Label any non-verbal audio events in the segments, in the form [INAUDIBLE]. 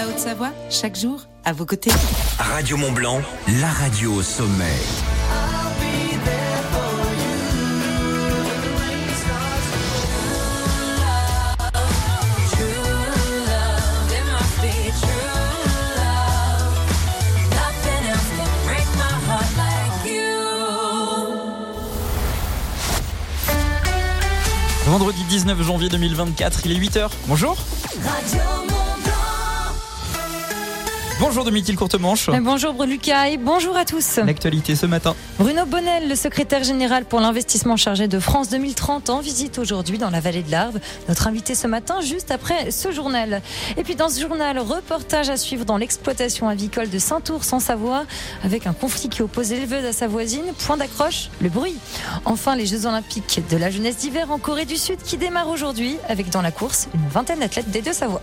la Haute-Savoie, chaque jour, à vos côtés. Radio Mont Blanc, la radio au sommet. Vendredi 19 janvier 2024, il est 8h. Bonjour. Bonjour Domitil Courtemanche. Bonjour Lucas et bonjour à tous. L'actualité ce matin. Bruno Bonnel, le secrétaire général pour l'investissement chargé de France 2030, en visite aujourd'hui dans la vallée de l'Arve. Notre invité ce matin, juste après ce journal. Et puis dans ce journal, reportage à suivre dans l'exploitation avicole de Saint-Ours en Savoie, avec un conflit qui oppose l'éleveuse à sa voisine. Point d'accroche, le bruit. Enfin, les Jeux Olympiques de la jeunesse d'hiver en Corée du Sud qui démarrent aujourd'hui, avec dans la course une vingtaine d'athlètes des deux Savoies.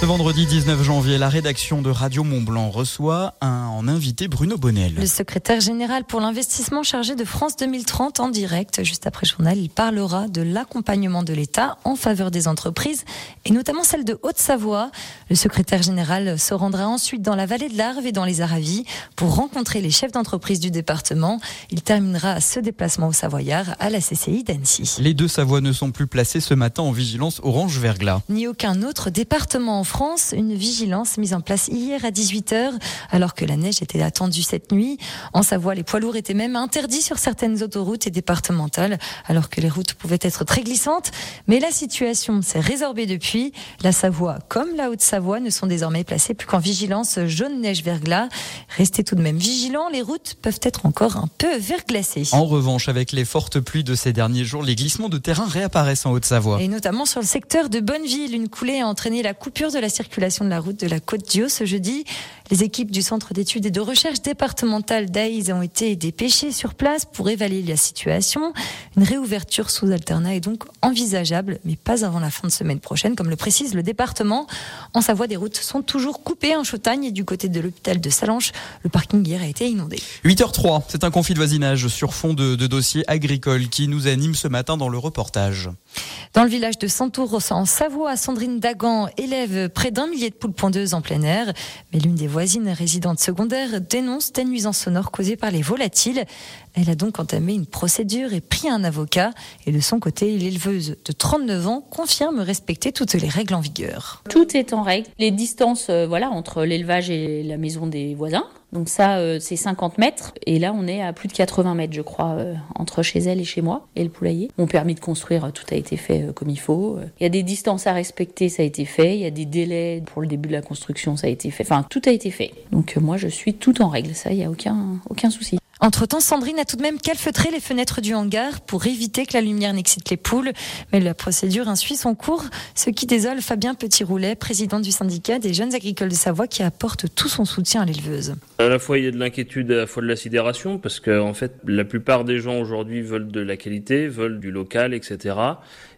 Ce vendredi 19 janvier, la rédaction de Radio Mont-Blanc reçoit un, en invité Bruno Bonnel. Le secrétaire général pour l'investissement chargé de France 2030 en direct. Juste après journal, il parlera de l'accompagnement de l'État en faveur des entreprises et notamment celle de Haute-Savoie. Le secrétaire général se rendra ensuite dans la vallée de l'Arve et dans les Aravis pour rencontrer les chefs d'entreprise du département. Il terminera ce déplacement au Savoyard à la CCI d'Annecy. Les deux Savoies ne sont plus placés ce matin en vigilance orange-verglas. Ni aucun autre département en France, une vigilance mise en place hier à 18h, alors que la neige était attendue cette nuit. En Savoie, les poids lourds étaient même interdits sur certaines autoroutes et départementales, alors que les routes pouvaient être très glissantes. Mais la situation s'est résorbée depuis. La Savoie, comme la Haute-Savoie, ne sont désormais placées plus qu'en vigilance jaune neige verglas. Restez tout de même vigilants, les routes peuvent être encore un peu verglacées. En revanche, avec les fortes pluies de ces derniers jours, les glissements de terrain réapparaissent en Haute-Savoie. Et notamment sur le secteur de Bonneville, une coulée a entraîné la coupure de la circulation de la route de la Côte d'Io ce jeudi. Les équipes du Centre d'études et de recherche départementale d'Aïs ont été dépêchées sur place pour évaluer la situation. Une réouverture sous alternat est donc envisageable, mais pas avant la fin de semaine prochaine, comme le précise le département. En Savoie, des routes sont toujours coupées en Chautagne et du côté de l'hôpital de Salanches, le parking hier a été inondé. 8h03, c'est un conflit de voisinage sur fond de, de dossiers agricoles qui nous anime ce matin dans le reportage. Dans le village de Santour, en Savoie, Sandrine Dagan élève près d'un millier de poules pondeuses en plein air. Mais l'une des voisines résidentes secondaires dénonce des nuisances sonores causées par les volatiles. Elle a donc entamé une procédure et pris un avocat. Et de son côté, l'éleveuse de 39 ans confirme respecter toutes les règles en vigueur. Tout est en règle. Les distances euh, voilà, entre l'élevage et la maison des voisins. Donc ça, euh, c'est 50 mètres. Et là, on est à plus de 80 mètres, je crois, euh, entre chez elle et chez moi, et le poulailler. Mon permis de construire, tout a été fait comme il faut. Il y a des distances à respecter, ça a été fait. Il y a des délais pour le début de la construction, ça a été fait. Enfin, tout a été fait. Donc moi, je suis tout en règle. Ça, il n'y a aucun, aucun souci. Entre-temps, Sandrine a tout de même calfeutré les fenêtres du hangar pour éviter que la lumière n'excite les poules. Mais la procédure suit son cours, ce qui désole Fabien Petit-Roulet, président du syndicat des jeunes agricoles de Savoie, qui apporte tout son soutien à l'éleveuse. À la fois, il y a de l'inquiétude, à la fois de la sidération, parce que en fait, la plupart des gens aujourd'hui veulent de la qualité, veulent du local, etc.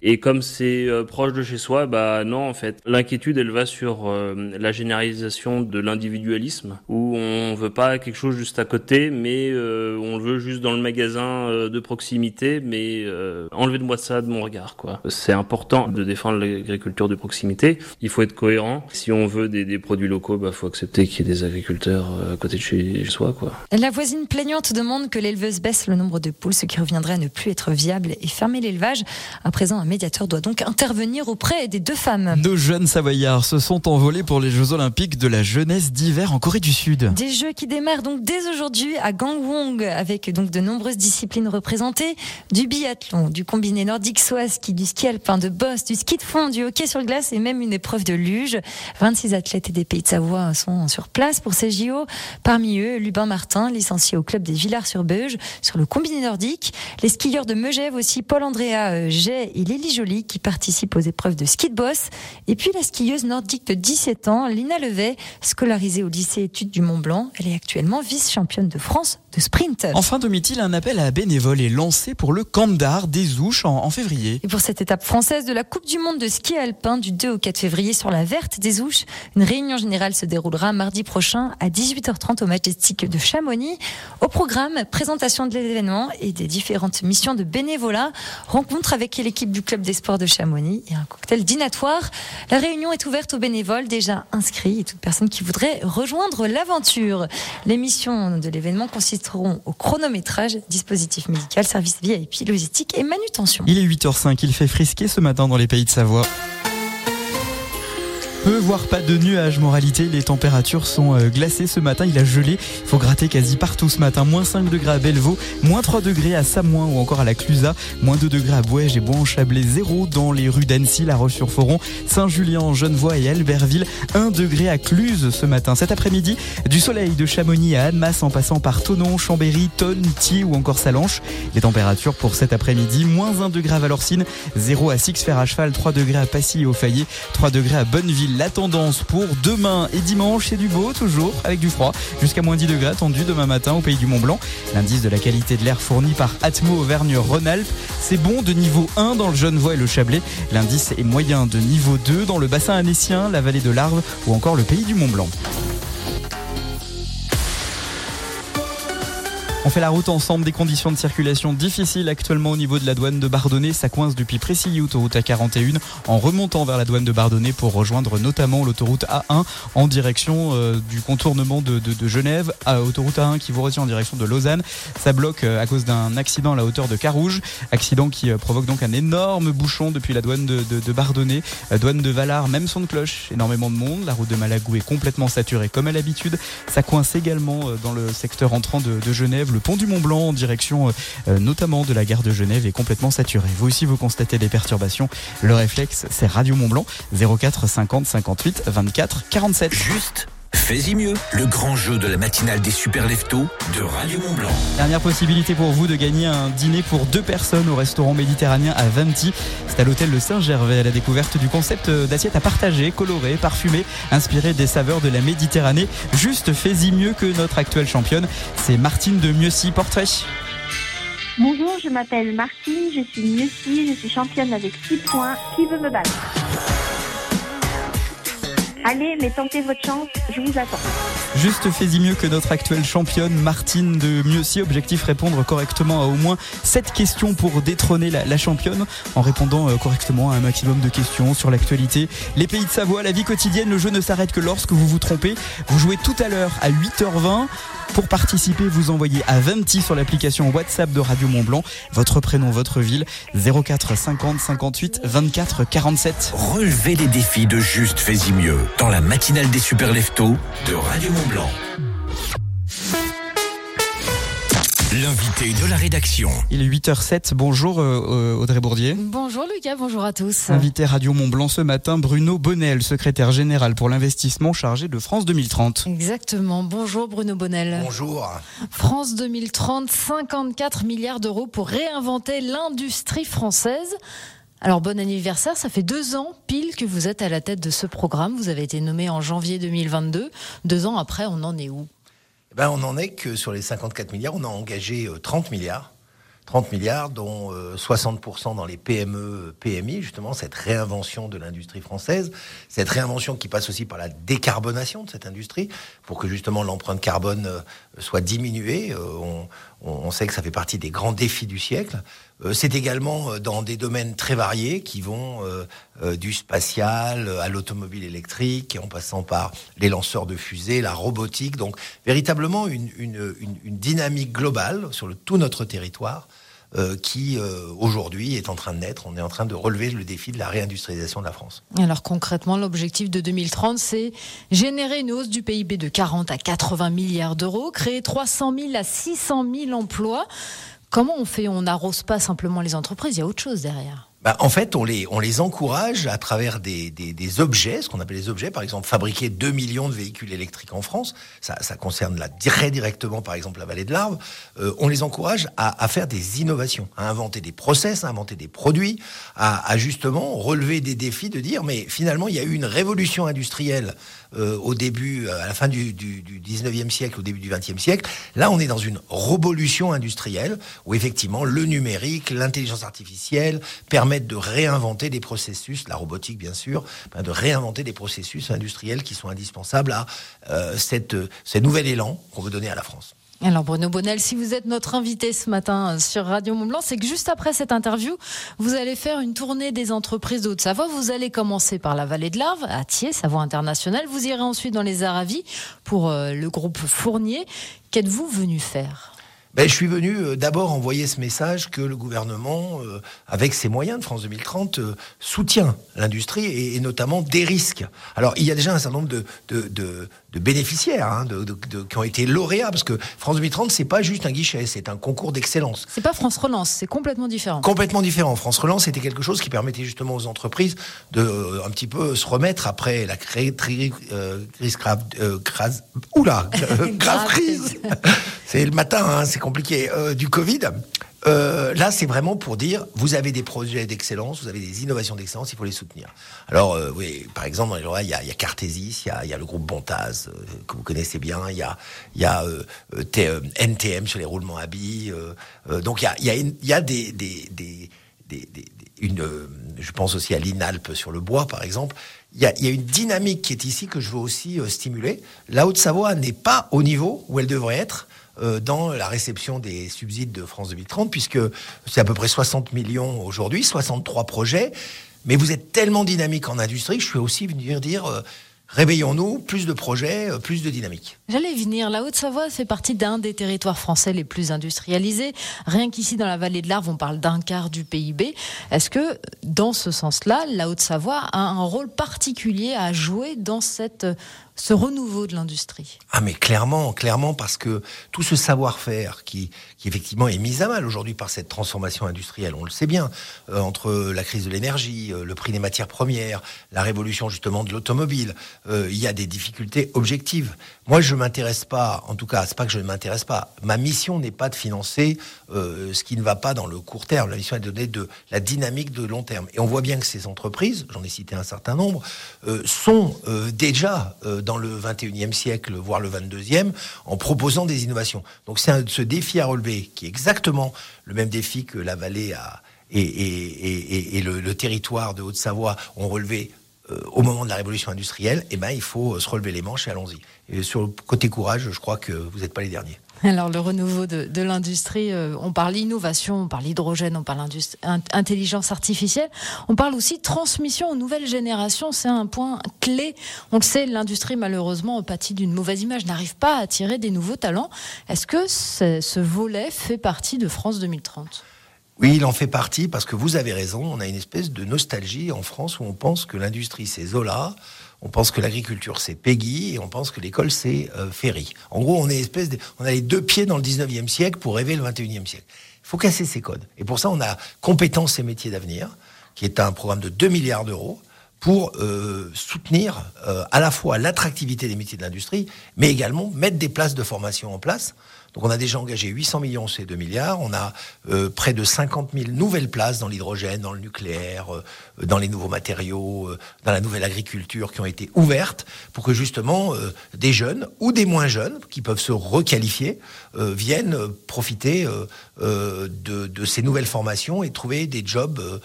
Et comme c'est euh, proche de chez soi, bah non, en fait, l'inquiétude, elle va sur euh, la généralisation de l'individualisme, où on veut pas quelque chose juste à côté, mais euh, on le veut juste dans le magasin euh, de proximité, mais euh, enlevez-moi ça de mon regard, quoi. C'est important de défendre l'agriculture de proximité. Il faut être cohérent. Si on veut des, des produits locaux, bah faut accepter qu'il y ait des agriculteurs à côté de chez soi, quoi. La voisine plaignante demande que l'éleveuse baisse le nombre de poules, ce qui reviendrait à ne plus être viable et fermer l'élevage. À présent, médiateur doit donc intervenir auprès des deux femmes. Nos jeunes Savoyards se sont envolés pour les Jeux Olympiques de la jeunesse d'hiver en Corée du Sud. Des Jeux qui démarrent donc dès aujourd'hui à Gangwon avec donc de nombreuses disciplines représentées, du biathlon, du combiné nordique à ski, du ski alpin, de boss, du ski de fond, du hockey sur glace et même une épreuve de luge. 26 athlètes et des pays de Savoie sont sur place pour ces JO. Parmi eux, Lubin Martin, licencié au club des Villars-sur-Beuge sur le combiné nordique. Les skieurs de Megève aussi, Paul Andrea Jay et Lily Joly qui participent aux épreuves de ski de boss. Et puis la skieuse nordique de 17 ans, Lina Levet, scolarisée au lycée études du Mont Blanc. Elle est actuellement vice-championne de France de sprint. Enfin, Domitil, un appel à bénévoles est lancé pour le camp d'art des Ouches en, en février. Et pour cette étape française de la Coupe du Monde de ski alpin du 2 au 4 février sur la verte des Ouches, une réunion générale se déroulera mardi prochain à 18h30 au Majestic de Chamonix. Au programme, présentation de l'événement et des différentes missions de bénévolat, rencontre avec l'équipe du club des sports de Chamonix et un cocktail dînatoire. La réunion est ouverte aux bénévoles déjà inscrits et toute personne qui voudrait rejoindre l'aventure. Les missions de l'événement consisteront au chronométrage, dispositif médical, service VIP, logistique et manutention. Il est 8h05, il fait frisquer ce matin dans les pays de Savoie. Peu, voire pas de nuages. Moralité, les températures sont euh, glacées ce matin. Il a gelé. Il faut gratter quasi partout ce matin. Moins 5 degrés à Bellevaux, moins 3 degrés à Samoin ou encore à la Clusaz, moins 2 degrés à Bouège et Bois-en-Chablais, 0 dans les rues d'Annecy, La Roche-sur-Foron, Saint-Julien, Genevois et Albertville, 1 degré à Cluse ce matin. Cet après-midi, du soleil de Chamonix à Annemasse en passant par Tonon, Chambéry, Tonne, Thiers ou encore Salanches. Les températures pour cet après-midi, moins 1 degré à Valorcine, 0 à Six-Fer à Cheval, 3 degrés à Passy et au Fayet, 3 degrés à Bonneville. La tendance pour demain et dimanche, c'est du beau toujours, avec du froid, jusqu'à moins 10 degrés attendu demain matin au pays du Mont Blanc. L'indice de la qualité de l'air fourni par Atmo Auvergne-Rhône-Alpes, c'est bon de niveau 1 dans le Genevois et le Chablais. L'indice est moyen de niveau 2 dans le bassin annécien, la vallée de l'Arve ou encore le pays du Mont Blanc. On fait la route ensemble, des conditions de circulation difficiles actuellement au niveau de la douane de Bardonnay. Ça coince depuis Précilly, autoroute A41, en remontant vers la douane de Bardonnay pour rejoindre notamment l'autoroute A1 en direction euh, du contournement de, Genève, autoroute A1 qui vous retient en direction de Lausanne. Ça bloque euh, à cause d'un accident à la hauteur de Carouge, accident qui euh, provoque donc un énorme bouchon depuis la douane de, de, Bardonnay, douane de Valar, même son de cloche, énormément de monde. La route de Malagou est complètement saturée comme à l'habitude. Ça coince également dans le secteur entrant de Genève le pont du Mont Blanc en direction euh, notamment de la gare de Genève est complètement saturé. Vous aussi vous constatez des perturbations. Le réflexe, c'est Radio Mont Blanc 04 50 58 24 47. Juste Fais-y mieux, le grand jeu de la matinale des super leftos de Radio Mont Blanc. Dernière possibilité pour vous de gagner un dîner pour deux personnes au restaurant méditerranéen à Venti. C'est à l'hôtel Le Saint-Gervais à la découverte du concept d'assiette à partager, colorée, parfumée, inspirée des saveurs de la Méditerranée. Juste fais-y mieux que notre actuelle championne. C'est Martine de Mieuxy Portrait. Bonjour, je m'appelle Martine, je suis Mieuxy, je suis championne avec 6 points. Qui veut me battre? Allez, mais tentez votre chance, je vous attends. Juste fais-y mieux que notre actuelle championne Martine de Mieuxy. Objectif répondre correctement à au moins 7 questions pour détrôner la, championne en répondant euh, correctement à un maximum de questions sur l'actualité, les pays de Savoie, la vie quotidienne. Le jeu ne s'arrête que lorsque vous vous trompez. Vous jouez tout à l'heure à 8h20. Pour participer, vous envoyez à 20 sur l'application WhatsApp de Radio Mont Blanc votre prénom, votre ville 04 50 58 24 47. Relevez les défis de Juste Fais-y mieux dans la matinale des super leftos de Radio Mont Blanc. L'invité de la rédaction. Il est 8h07. Bonjour euh, Audrey Bourdier. Bonjour Lucas, bonjour à tous. Invité Radio Mont Blanc ce matin, Bruno Bonnel, secrétaire général pour l'investissement chargé de France 2030. Exactement. Bonjour Bruno Bonnel. Bonjour. France 2030, 54 milliards d'euros pour réinventer l'industrie française. Alors bon anniversaire, ça fait deux ans pile que vous êtes à la tête de ce programme. Vous avez été nommé en janvier 2022. Deux ans après, on en est où? Eh ben, On en est que sur les 54 milliards, on a engagé 30 milliards. 30 milliards, dont 60% dans les PME, PMI, justement, cette réinvention de l'industrie française, cette réinvention qui passe aussi par la décarbonation de cette industrie, pour que justement l'empreinte carbone soit diminuée. On, sait que ça fait partie des grands défis du siècle. C'est également dans des domaines très variés qui vont du spatial à l'automobile électrique, en passant par les lanceurs de fusées, la robotique. Donc véritablement une, dynamique globale sur tout notre territoire euh, qui euh, aujourd'hui est en train de naître. On est en train de relever le défi de la réindustrialisation de la France. Alors concrètement, l'objectif de 2030, c'est générer une hausse du PIB de 40 à 80 milliards d'euros, créer 300 000 à 600 000 emplois. Comment on fait On n'arrose pas simplement les entreprises, il y a autre chose derrière. bah, en fait, on les, encourage à travers des, des, des objets, ce qu'on appelle les objets, par exemple, fabriquer 2 millions de véhicules électriques en France, ça, ça concerne là, très directement, par exemple, la vallée de l'Arve, euh, on les encourage à, à, faire des innovations, à inventer des process, à inventer des produits, à, à, justement relever des défis, de dire, mais finalement, il y a eu une révolution industrielle euh, au début, à la fin du, du, du 19e siècle, au début du 20e siècle. Là, on est dans une révolution industrielle où effectivement, le numérique, l'intelligence artificielle permet de réinventer des processus, la robotique bien sûr, de réinventer des processus industriels qui sont indispensables à euh, cette, ce nouvel élan qu'on veut donner à la France. Alors Bruno Bonnel, si vous êtes notre invité ce matin sur Radio Mont Blanc, c'est que juste après cette interview, vous allez faire une tournée des entreprises de Haute-Savoie. Vous allez commencer par la vallée de l'Arve, à Thiers, Savoie internationale. Vous irez ensuite dans les Aravis pour euh, le groupe Fournier. Qu'êtes-vous venu faire? Ben, je suis venu euh, d'abord envoyer ce message que le gouvernement, euh, avec ses moyens de France 2030, euh, soutient l'industrie et, notamment des risques. Alors, il y a déjà un certain nombre de, de, de bénéficiaires hein, de, de, qui ont été lauréats, parce que France 2030, c'est pas juste un guichet, c'est un concours d'excellence. C'est pas France Relance, c'est complètement différent. Complètement différent. France Relance, c'était quelque chose qui permettait justement aux entreprises de euh, un petit peu se remettre après la crise grave, euh, [LAUGHS] grave, oula, grave crise. [LAUGHS] c'est le matin, hein, c'est compliqué, euh, du Covid. Euh, là, c'est vraiment pour dire, vous avez des projets d'excellence, vous avez des innovations d'excellence, il faut les soutenir. Alors, euh, oui, par exemple, dans les il y a, il y a Cartesis, il y a, y a le groupe Bontaz, euh, que vous connaissez bien, il y a, y a NTM sur les roulements à billes. donc, il y a, y a, il y a des, des, des, des, des une, je pense aussi à l'INALP sur le bois, par exemple. Il y, a, il y a une dynamique qui est ici que je veux aussi stimuler. La Haute-Savoie n'est pas au niveau où elle devrait être dans la réception des subsides de France 2030, puisque c'est à peu près 60 millions aujourd'hui, 63 projets. Mais vous êtes tellement dynamique en industrie que je suis aussi venir dire. Euh, Réveillons-nous, plus de projets, plus de dynamique. J'allais venir. La Haute-Savoie fait partie d'un des territoires français les plus industrialisés. Rien qu'ici, dans la vallée de l'Arve, on parle d'un quart du PIB. Est-ce que, dans ce sens-là, la Haute-Savoie a un rôle particulier à jouer dans cette ce renouveau de l'industrie Ah mais clairement, clairement parce que tout ce savoir-faire qui, effectivement est mis à mal aujourd'hui par cette transformation industrielle, on le sait bien, euh, entre la crise de l'énergie, euh, le prix des matières premières, la révolution justement de l'automobile, euh, il y a des difficultés objectives. Moi, je m'intéresse pas, en tout cas, c'est pas que je ne m'intéresse pas. Ma mission n'est pas de financer ce qui ne va pas dans le court terme. La mission est de donner de la dynamique de long terme. Et on voit bien que ces entreprises, j'en ai cité un certain nombre, sont déjà euh, dans le 21e siècle, voire le 22e, en proposant des innovations. Donc c'est ce défi à relever qui est exactement le même défi que la vallée et, le territoire de Haute-Savoie ont relevé euh, au moment de la révolution industrielle, eh ben, il faut se relever les manches et allons-y. Et sur le côté courage, je crois que vous n'êtes pas les derniers. Alors le renouveau de, l'industrie, euh, on parle innovation, on parle hydrogène, on parle intelligence artificielle, on parle aussi transmission aux nouvelles générations, c'est un point clé. On le sait, l'industrie malheureusement pâtit d'une mauvaise image, n'arrive pas à attirer des nouveaux talents. Est-ce que ce volet fait partie de France 2030 oui, il en fait partie parce que vous avez raison. On a une espèce de nostalgie en France où on pense que l'industrie c'est Zola, on pense que l'agriculture c'est Peggy et on pense que l'école c'est euh, Ferry. En gros, on est espèce de, on a les deux pieds dans le 19e siècle pour rêver le 21e siècle. Il faut casser ces codes. Et pour ça, on a compétences et métiers d'avenir, qui est un programme de 2 milliards d'euros pour euh, soutenir euh, à la fois l'attractivité des métiers de l'industrie, mais également mettre des places de formation en place donc on a déjà engagé 800 millions ces 2 milliards. On a euh, près de 50 000 nouvelles places dans l'hydrogène, dans le nucléaire, euh, dans les nouveaux matériaux, euh, dans la nouvelle agriculture qui ont été ouvertes pour que justement euh, des jeunes ou des moins jeunes qui peuvent se requalifier euh, viennent profiter de, de, ces nouvelles formations et trouver des jobs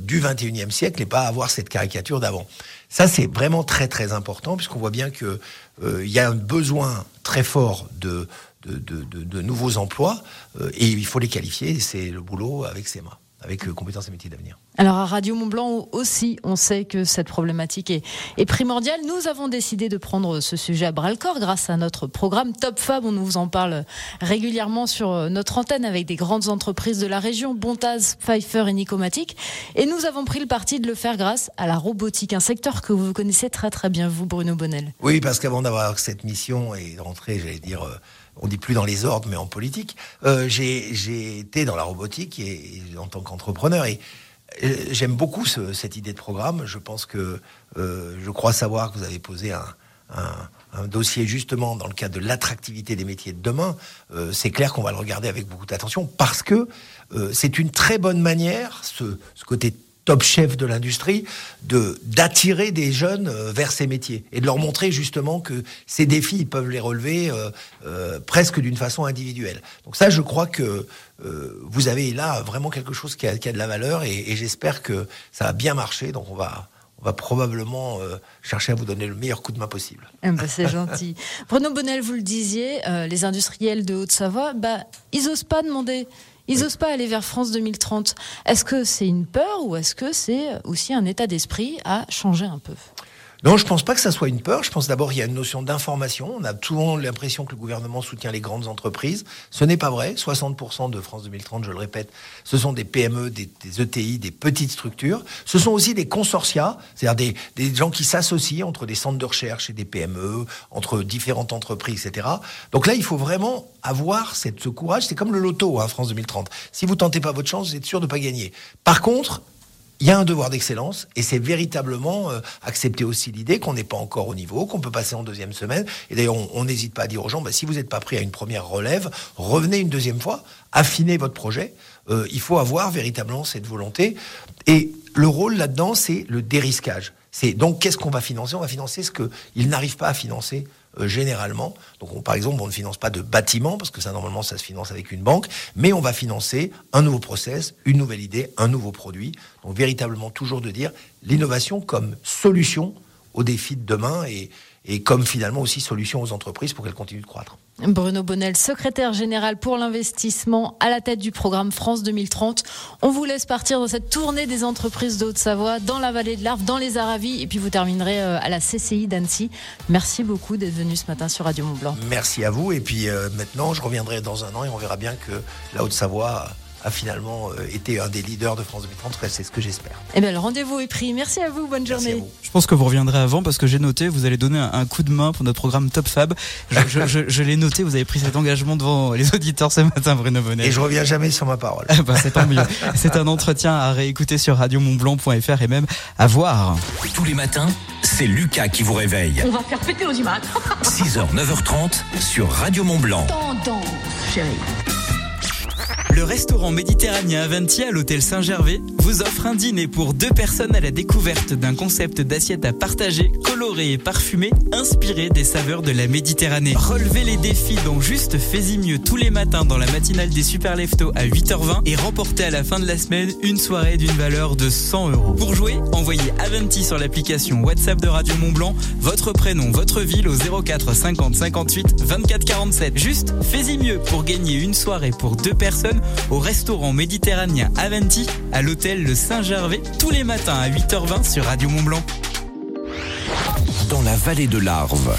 du 21e siècle et pas avoir cette caricature d'avant. Ça, c'est vraiment très très important puisqu'on voit bien que il y a un besoin très fort de de, de, de, de nouveaux emplois euh, et il faut les qualifier. C'est le boulot avec ses mains avec euh, compétences et métiers d'avenir. Alors à Radio Mont Blanc aussi, on sait que cette problématique est, est, primordiale. Nous avons décidé de prendre ce sujet à bras le corps grâce à notre programme Top Fab. On nous en parle régulièrement sur notre antenne avec des grandes entreprises de la région, Bontaz, Pfeiffer et Nicomatic. Et nous avons pris le parti de le faire grâce à la robotique, un secteur que vous connaissez très très bien, vous Bruno Bonnel. Oui, parce qu'avant d'avoir cette mission et de rentrer, j'allais dire... Euh on dit plus dans les ordres, mais en politique. Euh, j'ai été dans la robotique et, en tant qu'entrepreneur et j'aime beaucoup cette idée de programme. Je pense que je crois savoir que vous avez posé un, dossier justement dans le cadre de l'attractivité des métiers de demain. c'est clair qu'on va le regarder avec beaucoup d'attention parce que c'est une très bonne manière, ce côté top chef de l'industrie, de d'attirer des jeunes euh, vers ces métiers et de leur montrer justement que ces défis ils peuvent les relever euh, euh, presque d'une façon individuelle. Donc ça, je crois que vous avez là vraiment quelque chose qui a, qui a de la valeur et, et j'espère que ça a bien marché. Donc on va on va probablement chercher à vous donner le meilleur coup de main possible. Ah bah, c'est gentil. [LAUGHS] Bruno Bonnel, vous le disiez, les industriels de Haute-Savoie, bah, ils osent pas demander ils n'osent pas aller vers France 2030. Est-ce que c'est une peur ou est-ce que c'est aussi un état d'esprit à changer un peu? Non, je pense pas que ça soit une peur. Je pense d'abord qu'il y a une notion d'information. On a souvent l'impression que le gouvernement soutient les grandes entreprises. Ce n'est pas vrai. 60% de France 2030, je le répète, ce sont des PME, des, ETI, des petites structures. Ce sont aussi des consortia, c'est-à-dire des, gens qui s'associent entre des centres de recherche et des PME, entre différentes entreprises, etc. Donc là, il faut vraiment avoir ce courage. C'est comme le loto, hein, France 2030. Si vous tentez pas votre chance, vous êtes sûr de pas gagner. Par contre, il y a un devoir d'excellence et c'est véritablement euh, accepter aussi l'idée qu'on n'est pas encore au niveau, qu'on peut passer en deuxième semaine. Et d'ailleurs, on n'hésite pas à dire aux gens, bah, si vous n'êtes pas pris à une première relève, revenez une deuxième fois, affinez votre projet. Euh, il faut avoir véritablement cette volonté. Et le rôle là-dedans, c'est le dérisquage. C'est donc qu'est-ce qu'on va financer? On va financer ce qu'ils n'arrivent pas à financer euh, généralement. Donc, par exemple, on ne finance pas de bâtiments parce que ça normalement ça se finance avec une banque, mais on va financer un nouveau process, une nouvelle idée, un nouveau produit. Donc, véritablement toujours de dire l'innovation comme solution aux défis de demain et, et comme finalement aussi solution aux entreprises pour qu'elles continuent de croître. Bruno Bonnel, secrétaire général pour l'investissement à la tête du programme France 2030. On vous laisse partir dans cette tournée des entreprises de Haute-Savoie, dans la vallée de l'Arve, dans les Aravis, et puis vous terminerez euh, à la CCI d'Annecy. Merci beaucoup d'être venu ce matin sur Radio Mont Blanc. Merci à vous, et puis euh, maintenant je reviendrai dans un an et on verra bien que la Haute-Savoie a finalement euh, été un des leaders de France 2030. C'est ce que j'espère. Eh bien, le rendez-vous est pris. Merci à vous. Bonne journée. Je pense que vous reviendrez avant parce que j'ai noté, vous allez donner un, coup de main pour notre programme Top Fab. Je, l'ai noté, vous avez pris cet engagement devant les auditeurs ce matin, Bruno Bonnet. Et je reviens jamais sur ma parole. [LAUGHS] bah, c'est tant mieux. C'est un entretien à réécouter sur radiomontblanc.fr et même à voir. Tous les matins, c'est Lucas qui vous réveille. On va faire péter aux images. 6h, 9h30 sur Radio Montblanc. Tendance, chérie. Le restaurant méditerranéen Avanti à l'hôtel Saint-Gervais vous offre un dîner pour deux personnes à la découverte d'un concept d'assiette à partager, coloré et parfumé, inspiré des saveurs de la Méditerranée. Relevez les défis dont Juste fais-y mieux tous les matins dans la matinale des Super Leftos à 8h20 et remportez à la fin de la semaine une soirée d'une valeur de 100 euros. Pour jouer, envoyez Avanti sur l'application WhatsApp de Radio Mont Blanc, votre prénom, votre ville au 04 50 58 24 47. Juste fais-y mieux pour gagner une soirée pour deux personnes au restaurant méditerranéen Avanti à l'hôtel Le Saint-Gervais tous les matins à 8h20 sur Radio Mont-Blanc. Dans la vallée de l'Arve,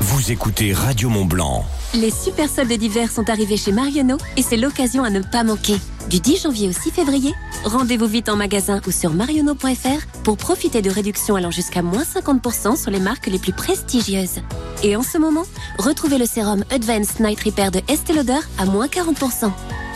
vous écoutez Radio Mont-Blanc. Les super soldes d'hiver sont arrivés chez Marionneau et c'est l'occasion à ne pas manquer. Du 10 janvier au 6 février, rendez-vous vite en magasin ou sur marionneau.fr pour profiter de réductions allant jusqu'à moins 50% sur les marques les plus prestigieuses. Et en ce moment, retrouvez le sérum Advanced Night Repair de Estée Lauder à moins 40%.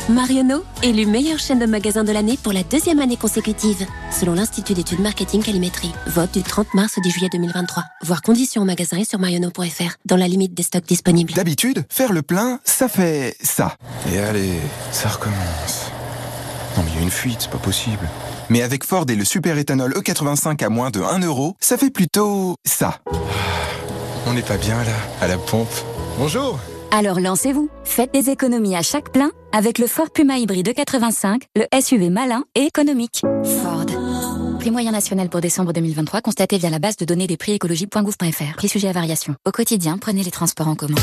Marionneau, élu meilleure chaîne de magasins de l'année pour la deuxième année consécutive, selon l'Institut d'études marketing Calimétrie. Vote du 30 mars au 10 juillet 2023. Voir conditions en magasin et sur marionneau.fr, dans la limite des stocks disponibles. D'habitude, faire le plein, ça fait ça. Et allez, ça recommence. Non mais il y a une fuite, c'est pas possible. Mais avec Ford et le super éthanol E85 à moins de 1 euro, ça fait plutôt ça. On n'est pas bien là, à la pompe. Bonjour alors lancez-vous. Faites des économies à chaque plein avec le Ford Puma hybride 85, le SUV malin et économique. Ford. Prix moyen national pour décembre 2023 constaté via la base de données des prix écologie.gouv.fr. Prix sujet à variation. Au quotidien, prenez les transports en commun.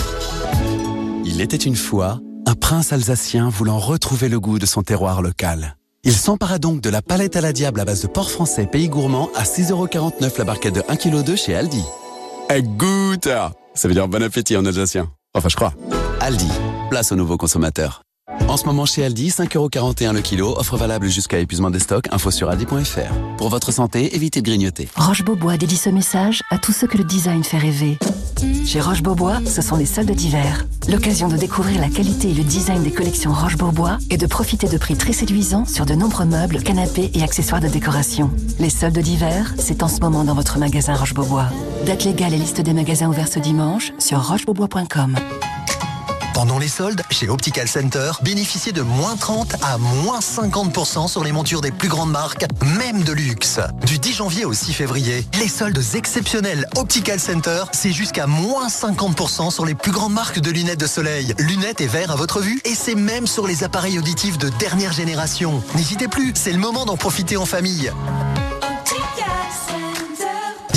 Il était une fois un prince alsacien voulant retrouver le goût de son terroir local. Il s'empara donc de la palette à la diable à base de porc français pays gourmand à 6,49€ la barquette de 1,2 kg chez Aldi. Écoute Ça veut dire bon appétit en alsacien. Enfin, je crois. Aldi, place aux nouveaux consommateurs. En ce moment chez Aldi, 5,41€ le kilo, offre valable jusqu'à épuisement des stocks, info sur aldi.fr. Pour votre santé, évitez de grignoter. Roche Beaubois dédie ce message à tous ceux que le design fait rêver. Chez Roche-Beaubois, ce sont les soldes d'hiver. L'occasion de découvrir la qualité et le design des collections Roche-Beaubois et de profiter de prix très séduisants sur de nombreux meubles, canapés et accessoires de décoration. Les soldes d'hiver, c'est en ce moment dans votre magasin Roche-Beaubois. Date légale et liste des magasins ouverts ce dimanche sur rochebeaubois.com. Pendant les soldes, chez Optical Center, bénéficiez de moins 30 à moins 50% sur les montures des plus grandes marques, même de luxe. Du 10 janvier au 6 février, les soldes exceptionnels Optical Center, c'est jusqu'à moins 50% sur les plus grandes marques de lunettes de soleil. Lunettes et verres à votre vue, et c'est même sur les appareils auditifs de dernière génération. N'hésitez plus, c'est le moment d'en profiter en famille.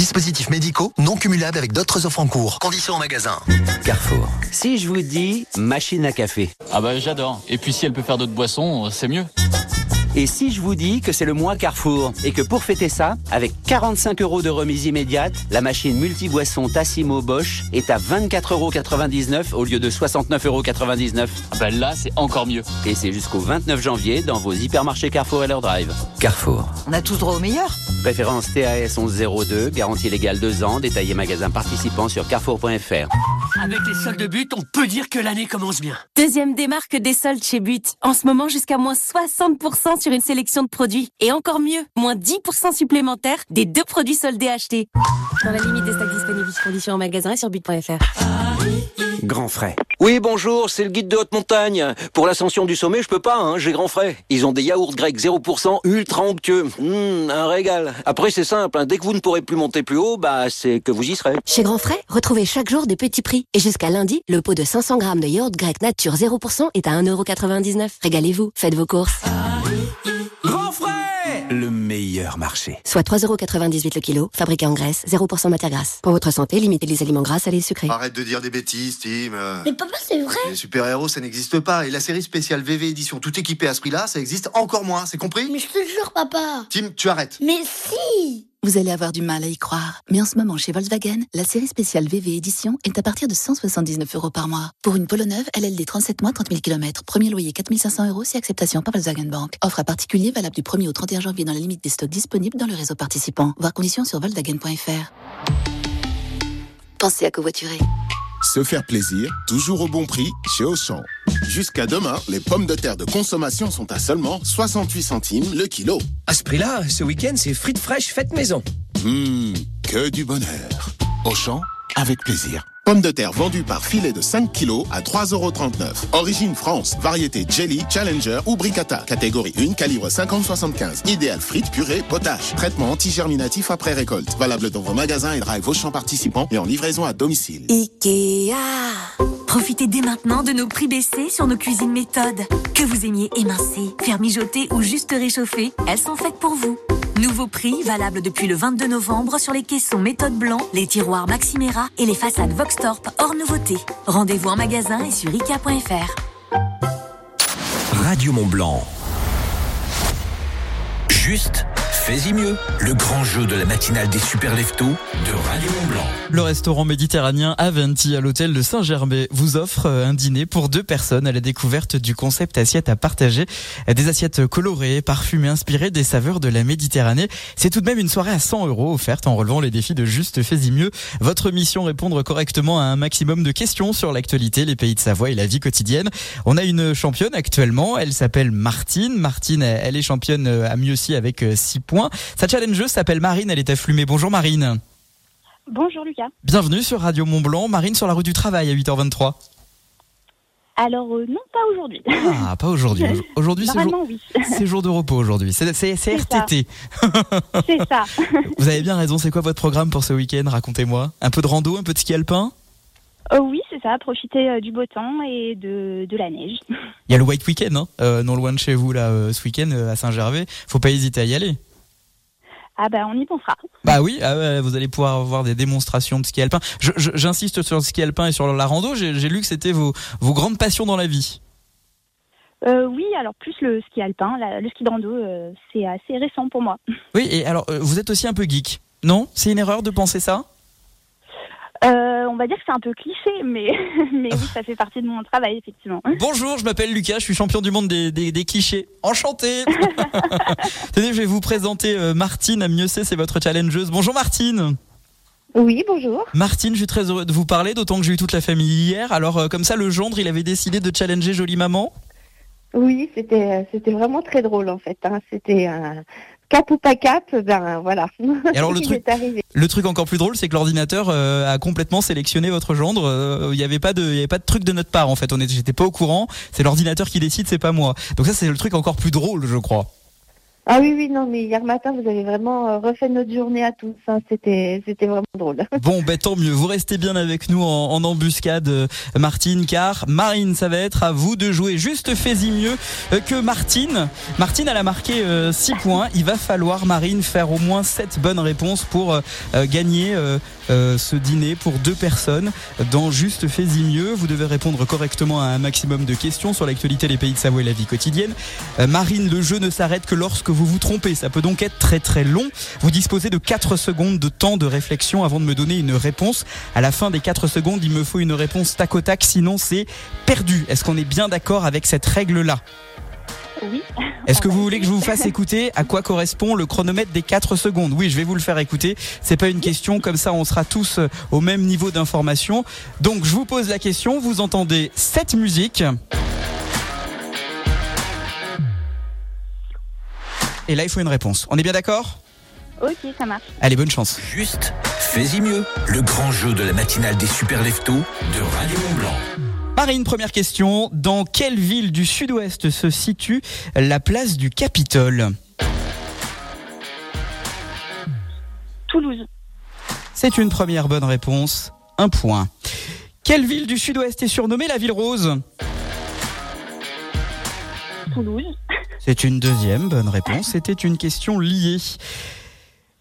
Dispositifs médicaux non cumulables avec d'autres offres en cours. Conditions en magasin. Carrefour. Si je vous dis machine à café. Ah bah j'adore. Et puis si elle peut faire d'autres boissons, c'est mieux. Et si je vous dis que c'est le mois Carrefour et que pour fêter ça, avec 45 euros de remise immédiate, la machine multi-boisson Tassimo Bosch est à 24,99 euros au lieu de 69,99 euros. Ah bah là, c'est encore mieux. Et c'est jusqu'au 29 janvier dans vos hypermarchés Carrefour et leur drive. Carrefour. On a tous droit au meilleur. Référence TAS 1102, garantie légale 2 ans, détaillé magasin participant sur carrefour.fr. Avec les soldes de but, on peut dire que l'année commence bien. Deuxième démarque des soldes chez But. En ce moment, jusqu'à moins 60% sur une sélection de produits. Et encore mieux, moins 10% supplémentaires des deux produits soldés achetés. Dans la limite des stocks disponibles, conditions en magasin et sur but.fr. Grand frais. Oui, bonjour, c'est le guide de haute montagne. Pour l'ascension du sommet, je peux pas, hein, j'ai grand frais. Ils ont des yaourts grecs 0% ultra onctueux. Mmh, un régal. Après, c'est simple, hein, dès que vous ne pourrez plus monter plus haut, bah, c'est que vous y serez. Chez Grand Frais, retrouvez chaque jour des petits prix. Et jusqu'à lundi, le pot de 500 grammes de yaourt grec nature 0% est à 1,99€. Régalez-vous, faites vos courses. Le meilleur marché. Soit 3,98€ le kilo, fabriqué en Grèce, 0% matière grasse. Pour votre santé, limitez les aliments gras, salés et sucrés. Arrête de dire des bêtises, Tim. Mais papa, c'est vrai Les super-héros, ça n'existe pas. Et la série spéciale VV édition tout équipée à ce prix-là, ça existe encore moins, c'est compris? Mais je te jure, papa Tim, tu arrêtes. Mais si Vous allez avoir du mal à y croire. Mais en ce moment, chez Volkswagen, la série spéciale VV Édition est à partir de 179 euros par mois. Pour une Polo neuve, LLD 37 mois, 30 000 km. Premier loyer 4500 euros si acceptation par Volkswagen Bank. Offre à particulier valable du 1er au 31 janvier dans la limite des stocks disponibles dans le réseau participant. Voir conditions sur Volkswagen.fr. Pensez à covoiturer. Se faire plaisir, toujours au bon prix, chez Auchan. Jusqu'à demain, les pommes de terre de consommation sont à seulement 68 centimes le kilo. À ce prix-là, ce week-end, c'est frites fraîches faites maison. Hum, que du bonheur. Auchan, avec plaisir. Pommes de terre vendues par filet de 5 kg à 3,39€. Origine France, variété Jelly, Challenger ou Bricata. Catégorie 1, calibre 50-75. Idéal frites, purée, potage. Traitement antigerminatif après récolte. Valable dans vos magasins et drive vos champs participants et en livraison à domicile. Ikea Profitez dès maintenant de nos prix baissés sur nos cuisines méthodes. Que vous aimiez émincer, faire mijoter ou juste réchauffer, elles sont faites pour vous. Nouveau prix valable depuis le 22 novembre sur les caissons méthode blanc, les tiroirs Maximera et les façades Hors nouveauté. Rendez-vous en magasin et sur Ikea.fr. Radio Mont Blanc. Juste, fais-y mieux. Le grand jeu de la matinale des super leftos de Radio Mont Blanc. Le restaurant méditerranéen Aventi à l'hôtel de Saint-Germain vous offre euh, un dîner pour deux personnes à la découverte du concept assiette à partager. Des assiettes colorées, parfumées, inspirées des saveurs de la Méditerranée. C'est tout de même une soirée à 100 euros offerte en relevant les défis de Juste Fais-y mieux. Votre mission répondre correctement à un maximum de questions sur l'actualité, les pays de Savoie et la vie quotidienne. On a une championne actuellement, elle s'appelle Martine. Martine, elle est championne à Mieuxy avec 6 points. Sa challengeuse s'appelle Marine, elle est afflumée. Bonjour Marine. Bonjour Lucas. Bienvenue sur Radio Mont Blanc, Marine sur la route du travail à 8h23. Alors euh, non, pas aujourd'hui. Ah, pas aujourd'hui. [LAUGHS] Aujourd'hui, c'est jour, oui. de repos aujourd'hui. C'est, RTT. C'est ça. [LAUGHS] [LAUGHS] Vous avez bien raison. C'est quoi votre programme pour ce week-end? Racontez-moi. Un peu de rando, un peu de ski alpin? Euh, oui, c'est ça. Profiter euh, du beau temps et de, de la neige. Il y a le White Weekend, hein, euh, non loin de chez vous là, ce week-end à Saint-Gervais. Faut pas hésiter à y aller. Ah bah on y pensera. Bah oui, ah ouais, vous allez pouvoir avoir des démonstrations de ski alpin. J'insiste sur le ski alpin et sur la rando. J'ai lu que c'était vos, vos grandes passions dans la vie. Euh, oui, alors plus le ski alpin, la- le ski de rando, euh, c'est assez récent pour moi. Oui, et alors euh, vous êtes aussi un peu geek, non? C'est une erreur de penser ça? Euh, on va dire que c'est un peu cliché, mais, [LAUGHS] mais oui, ça fait partie de mon travail, effectivement. Bonjour, je m'appelle Lucas, je suis champion du monde des, des, des clichés. Enchanté [LAUGHS] Tenez, je vais vous présenter euh, Martine à Mieuxé, c'est votre challengeuse. Bonjour Martine Oui, bonjour. Martine, je suis très heureux de vous parler, d'autant que j'ai eu toute la famille hier. Alors, euh, comme ça, le gendre, il avait décidé de challenger Jolie Maman? Oui, c'était c'était vraiment très drôle en fait. hein. C'était un cap ou pas cap, ben voilà. [LAUGHS] Et alors, le truc-. Le encore plus drôle, c'est que l'ordinateur euh, a complètement sélectionné votre gendre. Euh, Il n'y avait pas de, y avait pas de truc de notre part en fait. On était, j'étais pas au courant. C'est l'ordinateur qui décide, c'est pas moi. Donc ça, c'est le truc encore plus drôle, je crois. Ah oui, oui, non, mais hier matin, vous avez vraiment euh, refait notre journée à tous. hein. C'était c'était vraiment drôle. [LAUGHS] Bon, ben tant mieux. Vous restez bien avec nous en, en embuscade, euh, Martine, car Marine, ça va être à vous de jouer. Juste fais-y mieux euh, que Martine. Martine, elle a marqué 6 points. Il va falloir, Marine, faire au moins 7 bonnes réponses pour gagner euh, ce dîner pour deux personnes. Dans Juste fais-y mieux, vous devez répondre correctement à un maximum de questions sur l'actualité, les pays de Savoie et la vie quotidienne. Euh, Marine, le jeu ne s'arrête que lorsque vous vous trompez. Ça peut donc être très très long. Vous disposez de 4 secondes de temps de réflexion avant de me donner une réponse. À la fin des 4 secondes, il me faut une réponse tac au tac, sinon c'est perdu. Est-ce qu'on est bien d'accord avec cette règle-là? Oui. Est-ce que vous voulez que je vous fasse écouter à quoi correspond le chronomètre des 4 secondes? Oui, je vais vous le faire écouter. C'est pas une question, comme ça on sera tous euh, au même niveau d'information. Donc je vous pose la question, vous entendez cette musique. Et là, il faut une réponse. On est bien d'accord? Ok, ça marche. Allez, bonne chance. Juste, fais-y mieux. Le grand jeu de la matinale des super leftos de Radio Mont-Blanc. Marine, première question. Dans quelle ville du sud-ouest se situe la place du Capitole? Toulouse. C'est une première bonne réponse. Un point. Quelle ville du sud-ouest est surnommée la ville rose? Toulouse. C'est une deuxième bonne réponse. C'était une question liée.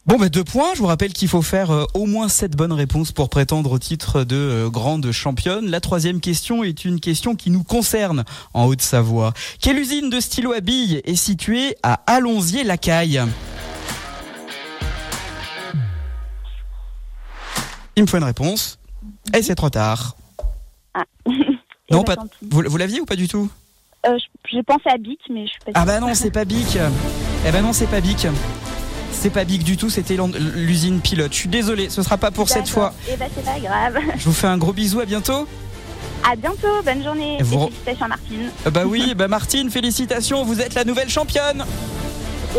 Bon, bah deux points. Je vous rappelle qu'il faut faire euh, au moins sept bonnes réponses pour prétendre au titre de euh, grande championne. La troisième question est une question qui nous concerne en Haute-Savoie. Quelle usine de stylo à billes est située à Allonzier-Lacaille Il me faut une réponse. Et c'est trop tard. Ah. [LAUGHS] Non, ben, pas. Vous, vous l'aviez ou pas du tout? Euh, je- J'ai pensé à Bic, mais je suis pas Ah bah non, c'est pas Bic. [LAUGHS] Eh bah non, c'est pas Bic. C'est pas Bic du tout, c'était l'usine pilote. Je suis désolé, ce sera pas pour cette fois. Eh ben, c'est pas grave. Je vous fais un gros bisou, à bientôt. À bientôt, bonne journée. Vous- Et félicitations, Martine. Euh, Bah oui, bah Martine, félicitations, vous êtes la nouvelle championne.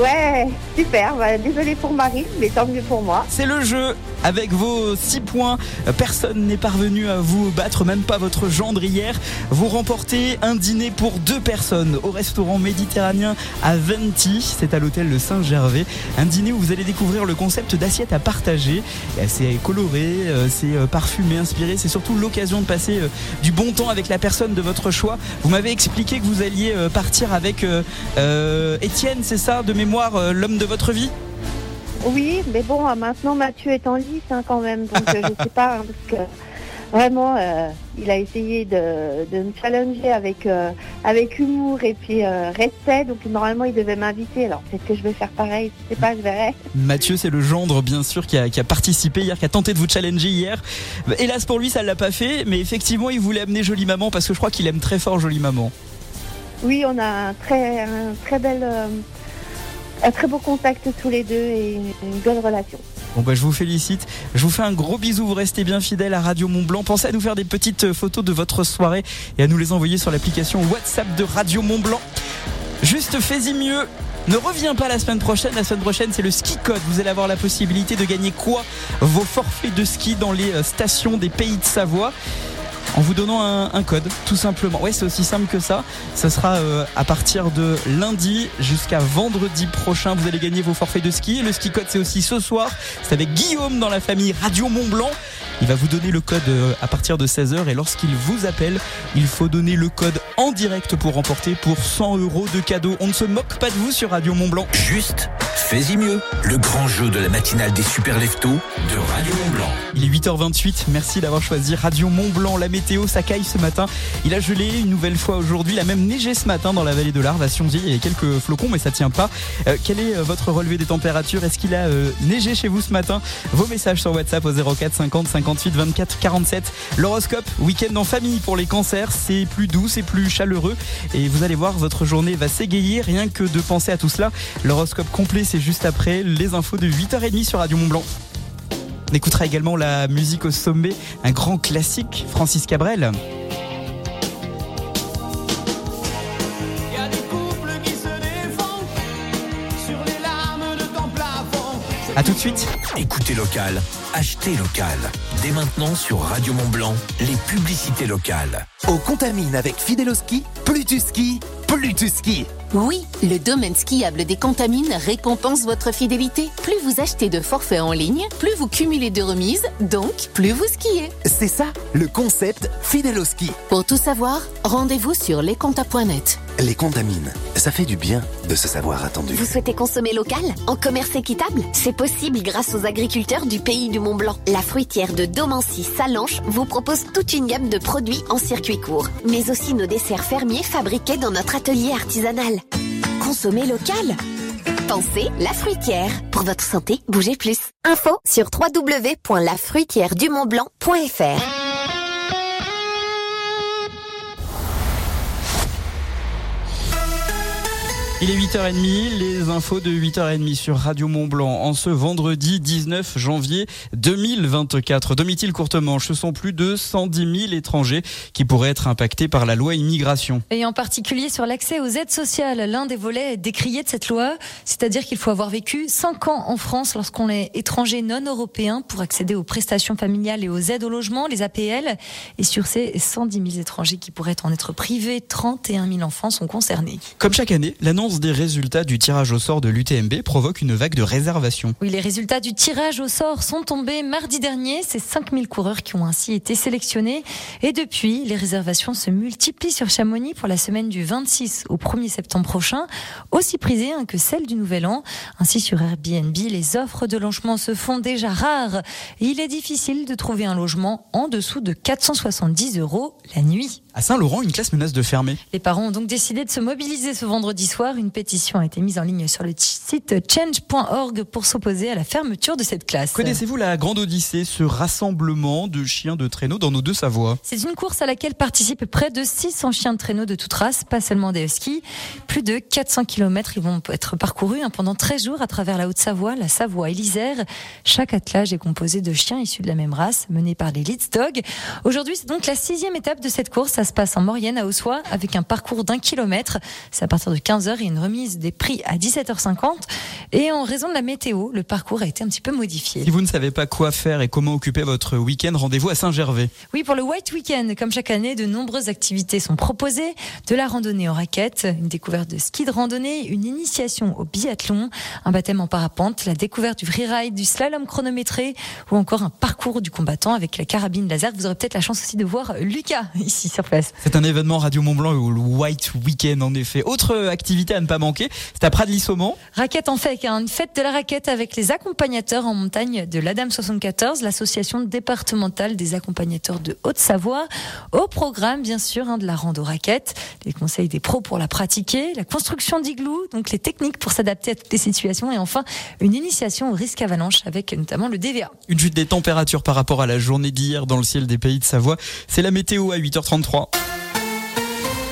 Ouais, super. Bah, désolé pour Marie, mais tant mieux pour moi. C'est le jeu. Avec vos 6 points, euh, personne n'est parvenu à vous battre, même pas votre gendre hier. Vous remportez un dîner pour deux personnes au restaurant méditerranéen à Venti. C'est à l'hôtel de Saint-Gervais. Un dîner où vous allez découvrir le concept d'assiette à partager. Et C'est coloré, euh, c'est euh, parfumé, inspiré. C'est surtout l'occasion de passer euh, du bon temps avec la personne de votre choix. Vous m'avez expliqué que vous alliez euh, partir avec euh, euh, Étienne, c'est ça, de euh, l'homme de votre vie? Oui, mais bon, euh, maintenant Mathieu est en lice hein, quand même, donc euh, je sais pas, hein, parce que vraiment, euh, il a essayé de, de me challenger avec, euh, avec humour et puis euh, respect, donc normalement il devait m'inviter, alors peut-être que je vais faire pareil, je sais pas, je verrai. Mathieu, c'est le gendre, bien sûr, qui a, qui a participé hier, qui a tenté de vous challenger hier. Hélas pour lui, ça l'a pas fait, mais effectivement, il voulait amener Jolie Maman parce que je crois qu'il aime très fort Jolie Maman. Oui, on a un très, un très bel, un très beau contact tous les deux et une, belle relation. Bon bah je vous félicite, je vous fais un gros bisou, vous restez bien fidèles à Radio Mont Blanc. Pensez à nous faire des petites euh, photos de votre soirée et à nous les envoyer sur l'application WhatsApp de Radio Mont Blanc. Juste fais-y mieux. Ne reviens pas la semaine prochaine. La semaine prochaine, c'est le ski code. Vous allez avoir la possibilité de gagner quoi? Vos forfaits de ski dans les euh, stations des pays de Savoie. En vous donnant un, code, tout simplement. Ouais, c'est aussi simple que ça. Ça sera euh, à partir de lundi jusqu'à vendredi prochain. Vous allez gagner vos forfaits de ski. Le ski code, c'est aussi ce soir. C'est avec Guillaume dans la famille Radio Mont Blanc. Il va vous donner le code euh, à partir de 16h et lorsqu'il vous appelle, il faut donner le code en direct pour remporter pour 100 euros de cadeaux. On ne se moque pas de vous sur Radio Mont Blanc. Juste, fais-y mieux. Le grand jeu de la matinale des super leftos de Radio Mont-Blanc. Il est 8h28, merci d'avoir choisi Radio Mont Blanc. La météo, ça caille ce matin. Il a gelé une nouvelle fois aujourd'hui. Il a même neigé ce matin dans la vallée de l'Arve à Sionville. Il y a quelques flocons, mais ça tient pas. Euh, quel est euh, votre relevé des températures? Est-ce qu'il a euh, neigé chez vous ce matin? Vos messages sur WhatsApp au 04 50 58 24 47. L'horoscope, week-end en famille pour les cancers. C'est plus doux, c'est plus chaleureux. Et vous allez voir, votre journée va s'égayer rien que de penser à tout cela. L'horoscope complet, c'est juste après les infos de 8h30 sur Radio Mont Blanc. On écoutera également la musique au sommet, un grand classique, Francis Cabrel. A tout de suite. Écoutez local, achetez local. Dès maintenant sur Radio Mont Blanc, les publicités locales. Au Contamine avec Fideloski, plus tu skis, plus tu skis. Oui, le domaine skiable des Contamines récompense votre fidélité. Plus vous achetez de forfaits en ligne, plus vous cumulez de remises, donc plus vous skiez. C'est ça, le concept Fidèle au ski. Pour tout savoir, rendez-vous sur lescontas.net. Les Contamines, ça fait du bien de se savoir attendu. Vous souhaitez consommer local, en commerce équitable? C'est possible grâce aux agriculteurs du pays du Mont Blanc. La fruitière de Domancy Salanche vous propose toute une gamme de produits en circuit court, mais aussi nos desserts fermiers fabriqués dans notre atelier artisanal. Consommer local Pensez la fruitière. Pour votre santé, bougez plus. Info sur www.lafruitièredumontblanc.fr. Il est 8h30, les infos de 8h30 sur Radio Mont Blanc en ce vendredi 19 janvier 2024. Domitil Courtemanche, ce sont plus de 110 000 étrangers qui pourraient être impactés par la loi immigration. Et en particulier sur l'accès aux aides sociales, l'un des volets décriés de cette loi, c'est-à-dire qu'il faut avoir vécu 5 ans en France lorsqu'on est étranger non européen pour accéder aux prestations familiales et aux aides au logement, les APL. Et sur ces 110 000 étrangers qui pourraient en être privés, 31 000 enfants sont concernés. Comme chaque année, l'annonce des résultats du tirage au sort de l'UTMB provoque une vague de réservations. Oui, les résultats du tirage au sort sont tombés mardi dernier. C'est 5000 coureurs qui ont ainsi été sélectionnés. Et depuis, les réservations se multiplient sur Chamonix pour la semaine du 26 au 1er septembre prochain, aussi prisée hein, que celle du Nouvel An. Ainsi, sur Airbnb, les offres de logement se font déjà rares. Il est difficile de trouver un logement en dessous de 470 euros la nuit. À Saint-Laurent, une classe menace de fermer. Les parents ont donc décidé de se mobiliser ce vendredi soir. Une pétition a été mise en ligne sur le site change.org pour s'opposer à la fermeture de cette classe. Connaissez-vous la Grande Odyssée, ce rassemblement de chiens de traîneau dans nos deux Savoies? C'est une course à laquelle participent près de 600 chiens de traîneau de toute race, pas seulement des huskies. Plus de 400 km ils vont être parcourus hein, pendant 13 jours à travers la Haute-Savoie, la Savoie et l'Isère. Chaque attelage est composé de chiens issus de la même race, menés par les Leeds Dogs. Aujourd'hui, c'est donc la sixième étape de cette course. Se passe en Maurienne, à Ossois, avec un parcours d'un kilomètre. C'est à partir de 15h et une remise des prix à 17h50. Et en raison de la météo, le parcours a été un petit peu modifié. Si vous ne savez pas quoi faire et comment occuper votre week-end, rendez-vous à Saint-Gervais. Oui, pour le White Weekend, comme chaque année, de nombreuses activités sont proposées. De la randonnée en raquette, une découverte de ski de randonnée, une initiation au biathlon, un baptême en parapente, la découverte du freeride, du slalom chronométré ou encore un parcours du combattant avec la carabine laser. Vous aurez peut-être la chance aussi de voir Lucas ici sur place. C'est un événement Radio Mont Blanc ou le White Weekend en effet. Autre activité à ne pas manquer, c'est à Pradly-Saumon. Raquette en fait, hein, une fête de la raquette avec les accompagnateurs en montagne de l'ADAM 74, l'association départementale des accompagnateurs de Haute-Savoie. Au programme, bien sûr, hein, de la rando raquette, les conseils des pros pour la pratiquer, la construction d'igloo, donc les techniques pour s'adapter à toutes les situations et enfin une initiation au risque avalanche avec notamment le DVA. Une chute des températures par rapport à la journée d'hier dans le ciel des pays de Savoie. C'est la météo à 8h33. 3.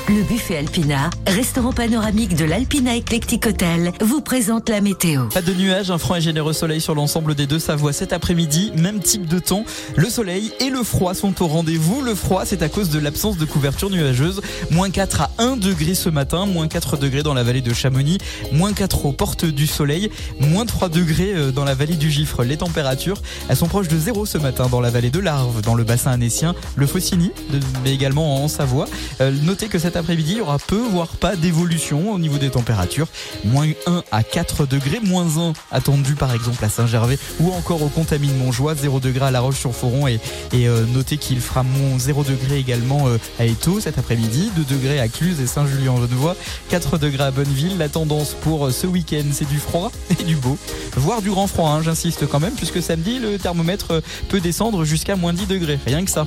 Le buffet Alpina, restaurant panoramique de l'Alpina Eclectic Hotel, vous présente la météo. Pas de nuages, un franc et généreux soleil sur l'ensemble des deux Savoies cet après-midi. Même type de temps. Le soleil et le froid sont au rendez-vous. Le froid, c'est à cause de l'absence de couverture nuageuse. Moins 4 à 1 degré ce matin, moins 4 degrés dans la vallée de Chamonix, moins 4 aux portes du soleil, moins 3 degrés euh, dans la vallée du Gifre. Les températures, elles sont proches de zéro ce matin dans la vallée de l'Arve, dans le bassin annécien, le Faucigny, mais également en Savoie. Euh, notez que après-midi, il y aura peu, voire pas d'évolution au niveau des températures. Moins 1 à 4 degrés, moins 1 attendu par exemple à Saint-Gervais ou encore au Contamine Montjoie, 0 degré à La Roche-sur-Foron et, et euh, notez qu'il fera moins 0 degré également euh, à Étaux cet après-midi, 2 degrés à Cluse et Saint-Julien-Genevois, 4 degrés à Bonneville. La tendance pour euh, ce week-end, c'est du froid [LAUGHS] et du beau, voire du grand froid, hein, j'insiste quand même, puisque samedi, le thermomètre peut descendre jusqu'à moins 10 degrés, rien que ça.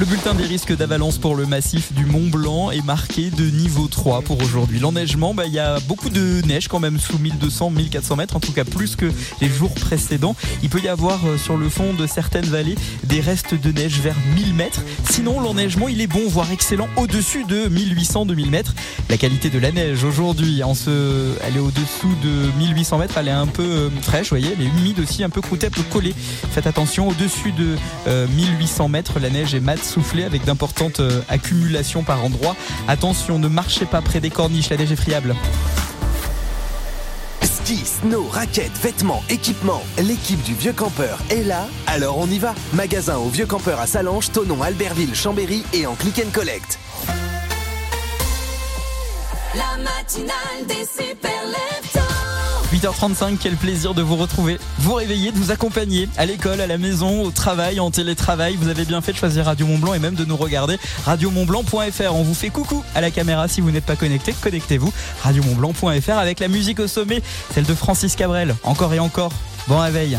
Le bulletin des risques d'avalanche pour le massif du Mont Blanc est marqué de niveau 3 pour aujourd'hui. L'enneigement, bah, il y a beaucoup de neige quand même sous 1200, 1400 mètres, en tout cas plus que les jours précédents. Il peut y avoir euh, sur le fond de certaines vallées des restes de neige vers 1000 mètres. Sinon, l'enneigement, il est bon, voire excellent, au-dessus de 1800, 2000 mètres. La qualité de la neige aujourd'hui, elle est au-dessous de 1800 mètres, elle est un peu euh, fraîche, vous voyez, elle est humide aussi, un peu croûtée, un peu collée. Faites attention, au-dessus de 1800 mètres, la neige est mate souffler avec d'importantes euh, accumulations par endroit. Attention, ne marchez pas près des corniches, la neige est friable. Ski, snow, raquettes, vêtements, équipements. L'équipe du Vieux Campeur est là, alors on y va. Magasin au Vieux Campeur à Salange, Tonon, Albertville, Chambéry et en click and collect. La matinale des super 8h35, quel plaisir de vous retrouver, vous réveiller, de vous accompagner à l'école, à la maison, au travail, en télétravail. Vous avez bien fait de choisir Radio Mont Blanc et même de nous regarder radiomontblanc.fr. On vous fait coucou à la caméra si vous n'êtes pas connecté, connectez-vous radiomontblanc.fr avec la musique au sommet, celle de Francis Cabrel. Encore et encore. Bon réveil.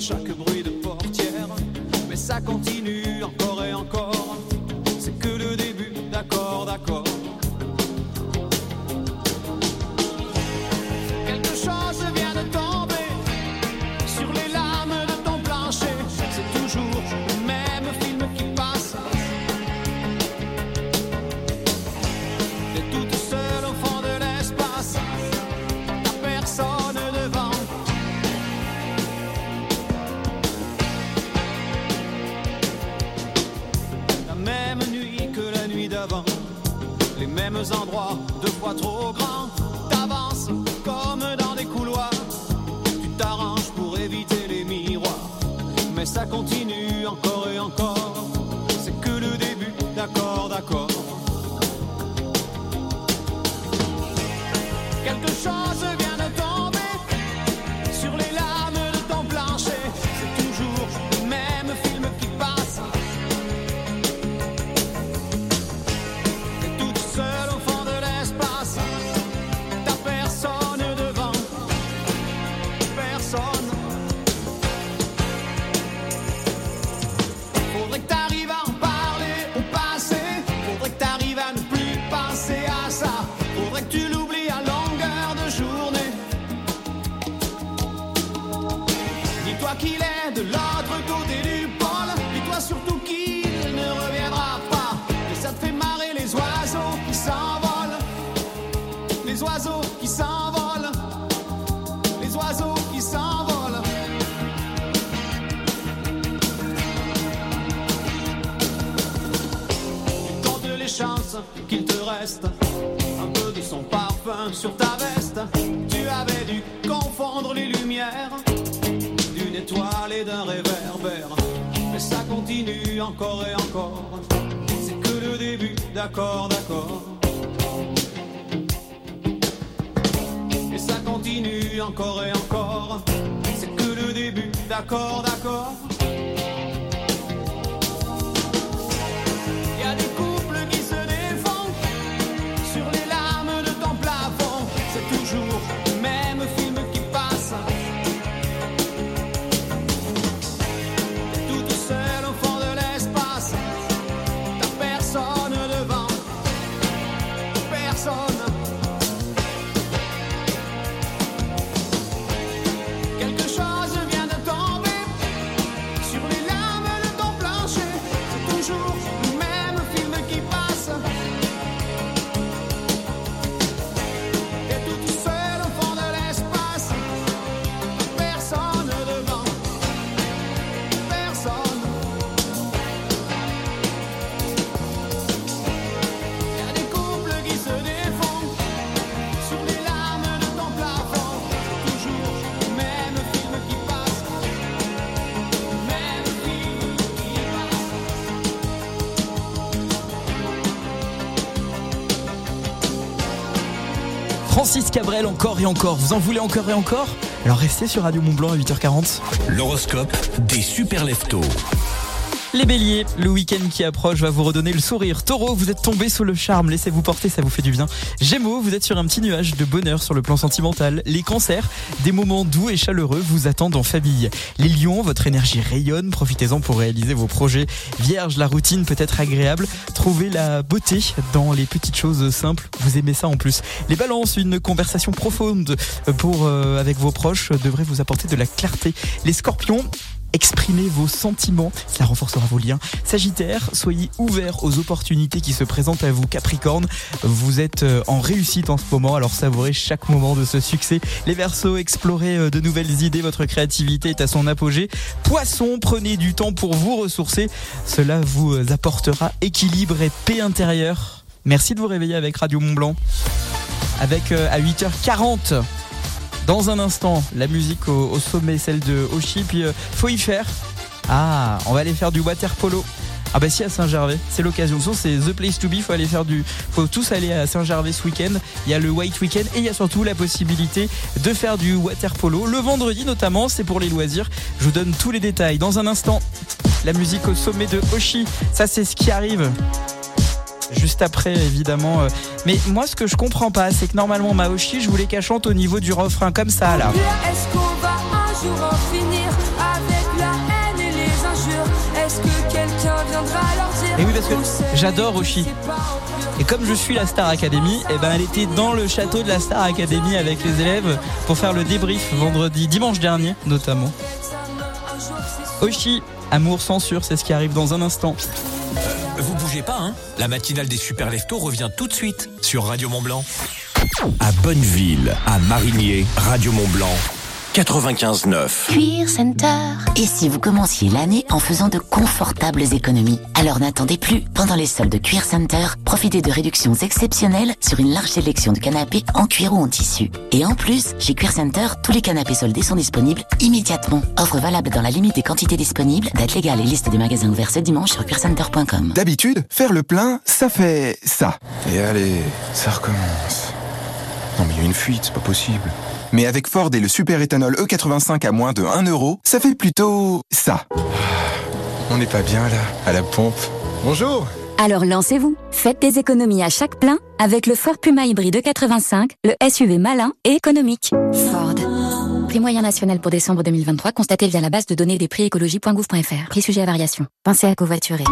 chaque bruit de portière. Mais ça continue endroits, deux fois trop grands. T'avances comme dans des couloirs. Tu t'arranges pour éviter les miroirs. Mais ça continue encore et encore. Les oiseaux qui s'envolent. Tu comptes les chances qu'il te reste un peu de son parfum sur ta veste. Tu avais dû confondre les lumières d'une étoile et d'un réverbère. Mais ça continue encore et encore. C'est que le début, d'accord, d'accord. Continue encore et encore. C'est que le début, d'accord, d'accord. Cabrel encore et encore. Vous en voulez encore et encore? Alors restez sur Radio Mont Blanc à 8h40. L'horoscope des super leftos. Les béliers, le week-end qui approche va vous redonner le sourire. Taureau, vous êtes tombé sous le charme, laissez-vous porter, ça vous fait du bien. Gémeaux, vous êtes sur un petit nuage de bonheur sur le plan sentimental. Les cancers, des moments doux et chaleureux vous attendent en famille. Les lions, votre énergie rayonne, profitez-en pour réaliser vos projets. Vierge, la routine peut être agréable. Trouvez la beauté dans les petites choses simples, vous aimez ça en plus. Les balances, une conversation profonde pour euh, avec vos proches devrait vous apporter de la clarté. Les scorpions, Exprimez vos sentiments, cela renforcera vos liens. Sagittaire, soyez ouvert aux opportunités qui se présentent à vous. Capricorne, vous êtes euh, en réussite en ce moment, alors savourez chaque moment de ce succès. Les Verseaux, explorez euh, de nouvelles idées, votre créativité est à son apogée. Poisson, prenez du temps pour vous ressourcer, cela vous euh, apportera équilibre et paix intérieure. Merci de vous réveiller avec Radio Mont Blanc. Avec à 8h40 dans un instant, la musique au, sommet, celle de Oshi, puis euh, faut y faire. Ah, on va aller faire du water polo. Ah bah si à Saint-Gervais, c'est l'occasion. C'est the place to be. Faut aller faire du, faut tous aller à Saint-Gervais ce week-end. Il y a le White Weekend et il y a surtout la possibilité de faire du water polo. Le vendredi notamment, c'est pour les loisirs. Je vous donne tous les détails dans un instant. La musique au sommet de Oshi, ça c'est ce qui arrive juste après évidemment. euh. Mais moi ce que je comprends pas, c'est que normalement Maoshi, je voulais qu'elle chante au niveau du refrain comme ça là. Est-ce qu'on va un jour en finir avec la haine et les injures? Est-ce que quelqu'un viendra leur dire Et oui parce que j'adore Oshi. Et comme je suis la Star Academy, et ben elle était dans le château de la Star Academy avec les élèves pour faire le débrief vendredi, dimanche dernier notamment. Oshi, amour censure, c'est ce qui arrive dans un instant. Vous bougez pas, hein La matinale des super leftos revient tout de suite sur Radio Mont Blanc. À Bonneville, à Marigné, Radio Mont Blanc, 95.9. Cuir Center. Et si vous commenciez l'année en faisant de confortables économies? Alors n'attendez plus. Pendant les soldes de Cuir Center, profitez de réductions exceptionnelles sur une large sélection de canapés en cuir ou en tissu. Et en plus, chez Cuir Center, tous les canapés soldés sont disponibles immédiatement. Offre valable dans la limite des quantités disponibles. Date légale et liste des magasins ouverts ce dimanche sur cuircenter.com. D'habitude, faire le plein, ça fait ça. Et allez, ça recommence. Non mais il y a une fuite, c'est pas possible. Mais avec Ford et le super éthanol E85 à moins de 1 euro, ça fait plutôt ça. On n'est pas bien là, à la pompe. Bonjour Alors lancez-vous. Faites des économies à chaque plein avec le Ford Puma hybride 85, le SUV malin et économique. Ford. Prix moyen national pour décembre 2023 constaté via la base de données des prix écologie.gouv.fr. Prix sujet à variation. Pensez à covoiturer.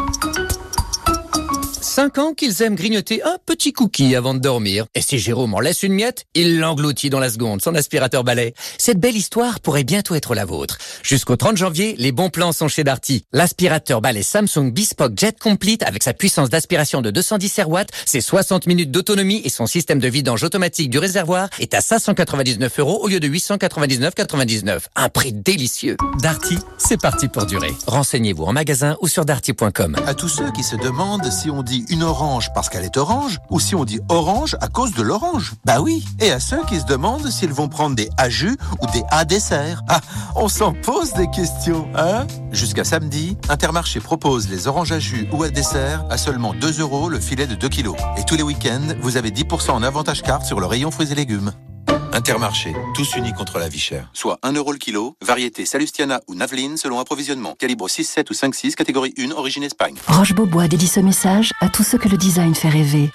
5 ans qu'ils aiment grignoter un petit cookie avant de dormir. Et si Jérôme en laisse une miette, il l'engloutit dans la seconde, son aspirateur balai. Cette belle histoire pourrait bientôt être la vôtre. Jusqu'au 30 janvier, les bons plans sont chez Darty. L'aspirateur balai Samsung Bespoke Jet Complete avec sa puissance d'aspiration de 210 watts, ses 60 minutes d'autonomie et son système de vidange automatique du réservoir est à 599 euros au lieu de 899,99. Un prix délicieux. Darty, c'est parti pour durer. Renseignez-vous en magasin ou sur darty.com. À tous ceux qui se demandent si on dit une orange parce qu'elle est orange ou si on dit orange à cause de l'orange? Bah oui. Et à ceux qui se demandent s'ils vont prendre des à jus ou des à dessert. Ah, on s'en pose des questions, hein? Jusqu'à samedi, Intermarché propose les oranges à jus ou à dessert à seulement 2 euros le filet de 2 kilos. Et tous les week-ends, vous avez 10% en avantage carte sur le rayon fruits et légumes. Intermarché, tous unis contre la vie chère. Soit 1 euro le kilo, variété Salustiana ou Naveline selon approvisionnement. Calibre 6, 7 ou 5, 6, catégorie 1, origine Espagne. Roche-Beaubois dédie ce message à tous ceux que le design fait rêver.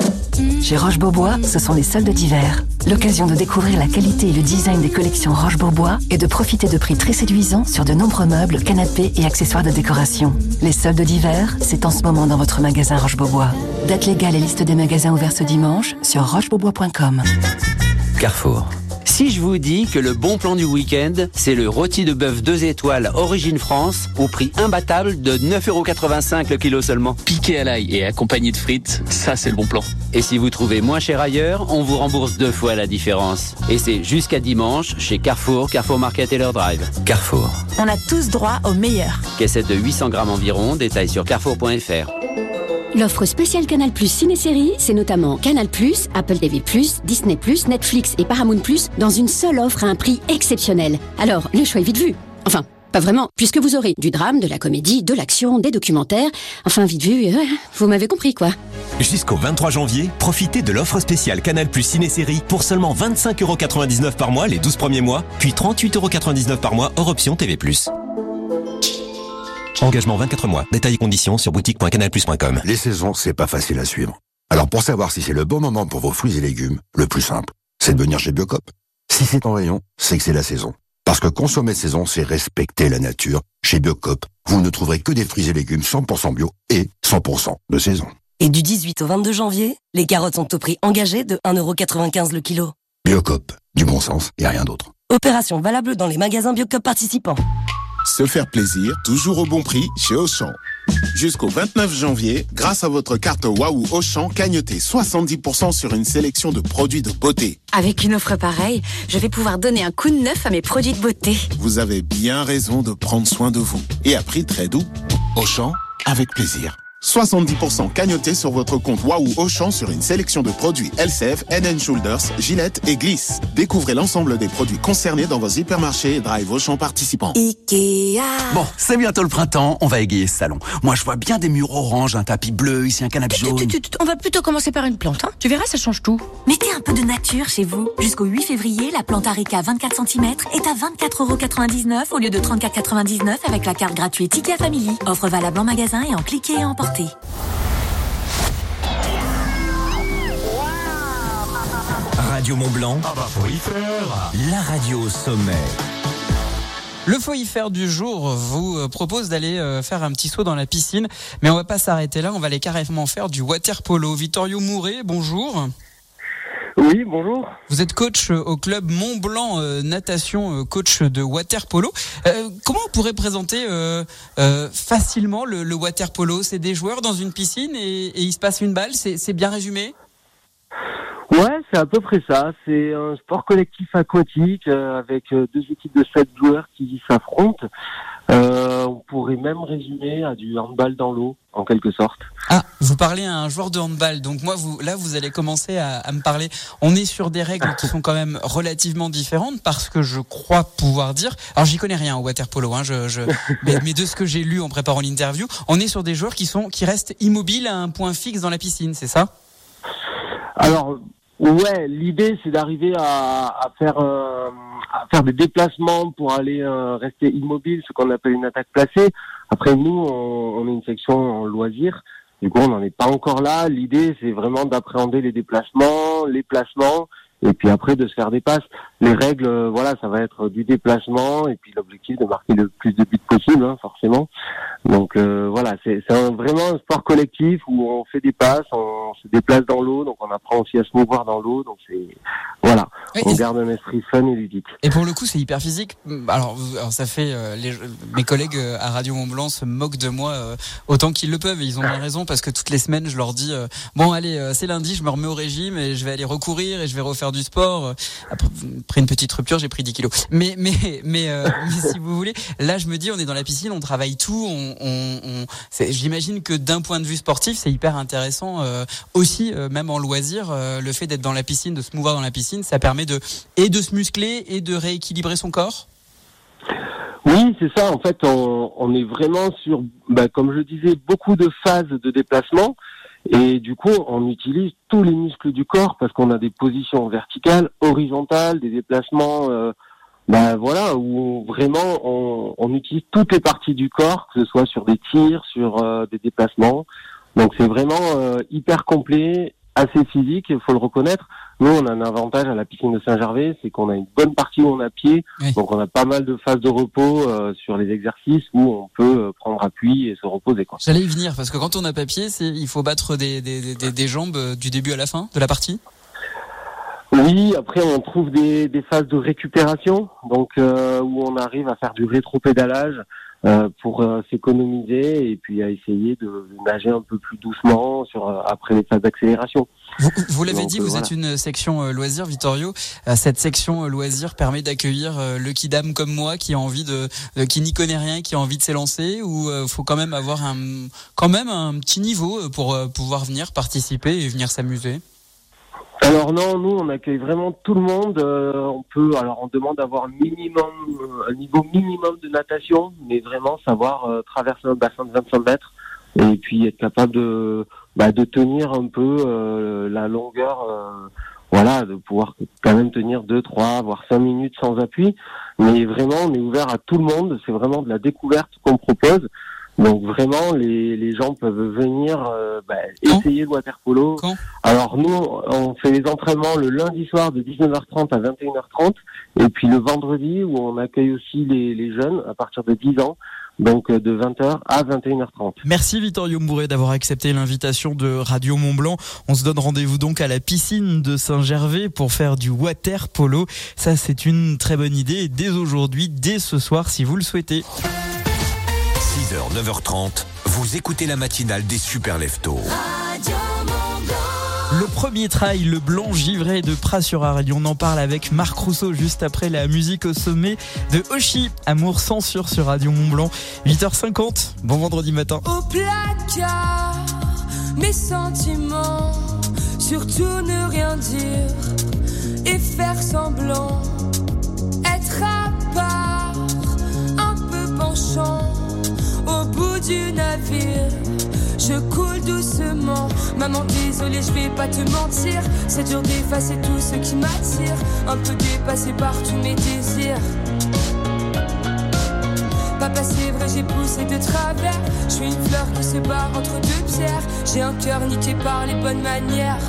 Chez Roche-Beaubois, ce sont les soldes d'hiver. L'occasion de découvrir la qualité et le design des collections Roche-Beaubois et de profiter de prix très séduisants sur de nombreux meubles, canapés et accessoires de décoration. Les soldes d'hiver, c'est en ce moment dans votre magasin Roche-Beaubois. Date légale et liste des magasins ouverts ce dimanche sur rochebeaubois.com. Carrefour. Si je vous dis que le bon plan du week-end, c'est le rôti de bœuf 2 étoiles Origine France au prix imbattable de 9,85€ le kilo seulement. Piqué à l'ail et accompagné de frites, ça c'est le bon plan. Et si vous trouvez moins cher ailleurs, on vous rembourse deux fois la différence. Et c'est jusqu'à dimanche chez Carrefour, Carrefour Market et leur drive. Carrefour. On a tous droit au meilleur. Caissette de 800 grammes environ, détail sur carrefour.fr. L'offre spéciale Canal Plus Ciné-Série, c'est notamment Canal Plus, Apple TV Disney Plus, Netflix et Paramount Plus dans une seule offre à un prix exceptionnel. Alors, le choix est vite vu. Enfin, pas vraiment, puisque vous aurez du drame, de la comédie, de l'action, des documentaires. Enfin, vite vu, euh, vous m'avez compris quoi. Jusqu'au 23 janvier, profitez de l'offre spéciale Canal Plus Ciné-Série pour seulement 25,99€ par mois les 12 premiers mois, puis 38,99€ par mois hors option TV+. Engagement 24 mois. Détails et conditions sur boutique.canalplus.com. Les saisons, c'est pas facile à suivre. Alors pour savoir si c'est le bon moment pour vos fruits et légumes, le plus simple, c'est de venir chez Biocop. Si c'est en rayon, c'est que c'est la saison. Parce que consommer saison, c'est respecter la nature. Chez Biocop, vous ne trouverez que des fruits et légumes 100% bio et 100% de saison. Et du 18 au 22 janvier, les carottes sont au prix engagé de 1,95€ le kilo. Biocop, du bon sens et rien d'autre. Opération valable dans les magasins Biocop participants. Se faire plaisir, toujours au bon prix chez Auchan. Jusqu'au 29 janvier, grâce à votre carte Waouh Auchan, cagnotez 70% sur une sélection de produits de beauté. Avec une offre pareille, je vais pouvoir donner un coup de neuf à mes produits de beauté. Vous avez bien raison de prendre soin de vous. Et à prix très doux. Auchan, avec plaisir. 70% cagnoté sur votre compte Waouh Auchan sur une sélection de produits LCF, NN Shoulders, Gillette et Gliss. Découvrez l'ensemble des produits concernés dans vos hypermarchés et drive Auchan participants. Ikea. Bon, c'est bientôt le printemps, on va égayer ce salon. Moi, je vois bien des murs orange, un tapis bleu, ici un canapé jaune. Tu- tu- tu- On va plutôt commencer par une plante. Hein. Tu verras, ça change tout. Mettez un peu de nature chez vous. Jusqu'au 8 février, la plante Arica 24 cm est à 24,99€ au lieu de 34,99€ avec la carte gratuite IKEA Family. Offre valable en magasin et en cliquer et Radio Mont Blanc. La radio au sommet. Le faire du jour vous euh, propose d'aller euh, faire un petit saut dans la piscine, mais on va pas s'arrêter là, on va aller carrément faire du water polo. Vittorio Mouret, bonjour. Oui, bonjour. Vous êtes coach euh, au club Mont Blanc euh, Natation, euh, coach de water polo. Euh, comment on pourrait présenter euh, euh, facilement le, le water polo? C'est des joueurs dans une piscine et, et il se passe une balle, c'est bien résumé? Ouais, c'est à peu près ça. C'est un sport collectif aquatique euh, avec deux équipes de sept joueurs qui s'affrontent. Euh, on pourrait même résumer à du handball dans l'eau, en quelque sorte. Ah, vous parlez à un joueur de handball, donc moi, vous, là, vous allez commencer à, à me parler. On est sur des règles qui sont quand même relativement différentes parce que je crois pouvoir dire. Alors, j'y connais rien au water polo, hein, je, je, [LAUGHS] mais, mais de ce que j'ai lu en préparant l'interview, on est sur des joueurs qui sont qui restent immobiles à un point fixe dans la piscine, c'est ça? Alors, ouais, l'idée c'est d'arriver à, à faire euh, à faire des déplacements pour aller euh, rester immobile, ce qu'on appelle une attaque placée. Après, nous, on, on est une section en loisirs. Du coup, on n'en est pas encore là. L'idée, c'est vraiment d'appréhender les déplacements, les placements, et puis après de se faire des passes. Les règles, euh, voilà, ça va être du déplacement, et puis l'objectif de marquer le plus de buts possible, hein, forcément. Donc euh, voilà, c'est vraiment un sport collectif où on fait des passes, on se déplace dans l'eau, donc on apprend aussi à se mouvoir dans l'eau. Donc c'est voilà, on garde un esprit fun et ludique. Et pour le coup, c'est hyper physique. Alors, ça fait euh, les, mes collègues euh, à Radio Mont Blanc se moquent de moi euh, autant qu'ils le peuvent. Et ils ont bien raison parce que toutes les semaines, je leur dis euh, bon, allez, euh, c'est lundi, je me remets au régime et je vais aller recourir et je vais refaire du sport. Euh, Après, après une petite rupture, j'ai pris 10 kilos. Mais mais mais, euh, [LAUGHS] mais si vous voulez, là, je me dis, on est dans la piscine, on travaille tout. On, on, J'imagine que d'un point de vue sportif, c'est hyper intéressant euh, aussi, euh, même en loisir, le fait d'être dans la piscine, de se mouvoir dans la piscine, ça permet de et de se muscler et de rééquilibrer son corps? Oui, c'est ça. En fait, on, on est vraiment sur, bah, comme je disais, beaucoup de phases de déplacement. Et du coup, on utilise tous les muscles du corps parce qu'on a des positions verticales, horizontales, des déplacements, euh, bah, voilà, où vraiment on, on utilise toutes les parties du corps, que ce soit sur des tirs, sur euh, des déplacements. Donc c'est vraiment euh, hyper complet, assez physique, il faut le reconnaître. Nous, on a un avantage à la piscine de Saint-Gervais, c'est qu'on a une bonne partie où on a pied, donc on a pas mal de phases de repos euh, sur les exercices où on peut euh, prendre appui et se reposer. J'allais y venir parce que quand on a papier, c'est il faut battre des, des, des, des jambes euh, du début à la fin de la partie? Oui, après on trouve des, des phases de récupération, donc euh, où on arrive à faire du rétro-pédalage euh, pour euh, s'économiser et puis à essayer de nager un peu plus doucement sur euh, après les phases d'accélération. Vous, vous l'avez dit, euh, vous voilà. êtes une section loisirs, Vittorio. Cette section loisirs permet d'accueillir euh, le kidam comme moi qui a envie de, qui n'y connaît rien, qui a envie de s'élancer, ou euh, faut quand même avoir un, quand même un petit niveau pour euh, pouvoir venir participer et venir s'amuser? Alors non, nous on accueille vraiment tout le monde. Euh, on peut, alors on demande d'avoir minimum euh, un niveau minimum de natation, mais vraiment savoir euh, traverser un bassin de 25 mètres et puis être capable de bah, de tenir un peu euh, la longueur, euh, voilà, de pouvoir quand même tenir 2, 3, voire 5 minutes sans appui. Mais vraiment, on est ouvert à tout le monde. C'est vraiment de la découverte qu'on propose. Donc vraiment, les, les gens peuvent venir euh, bah, essayer le water polo. Alors nous, on fait les entraînements le lundi soir de 19h30 à 21h30 et puis le vendredi où on accueille aussi les, les jeunes à partir de 10 ans, donc euh, de 20h à 21h30. Merci Vittorio Mbouré d'avoir accepté l'invitation de Radio Mont Blanc. On se donne rendez-vous donc à la piscine de Saint-Gervais pour faire du water polo. Ça, c'est une très bonne idée dès aujourd'hui, dès ce soir, si vous le souhaitez. 6h, 9h30, vous écoutez la matinale des super leftos. Le premier trail, le blanc givré de Pras-sur-Arly. On en parle avec Marc Rousseau juste après la musique au sommet de Oshi. Amour censure sur Radio Mont Blanc. 8h50. Bon vendredi matin. Au placard, mes sentiments, surtout ne rien dire et faire semblant, être à part, un peu penchant du navire. Je coule doucement, maman désolée je vais pas te mentir. C'est dur d'effacer tout ce qui m'attire. Un peu dépassé par tous mes désirs. Papa c'est vrai j'ai poussé de travers. Je suis une fleur qui se bat entre deux pierres. J'ai un cœur niqué par les bonnes manières.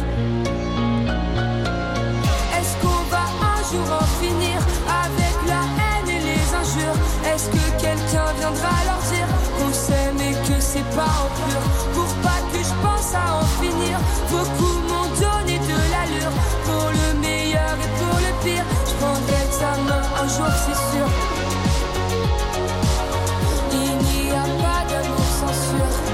Est-ce qu'on va un jour en finir Avec la haine et les injures? Est-ce que quelqu'un viendra leur que c'est pas en pur. Pour pas que je pense à en finir. Beaucoup m'ont donné de l'allure. Pour le meilleur et pour le pire. Je prendrai main un jour c'est sûr. Il n'y a pas d'amour censure Il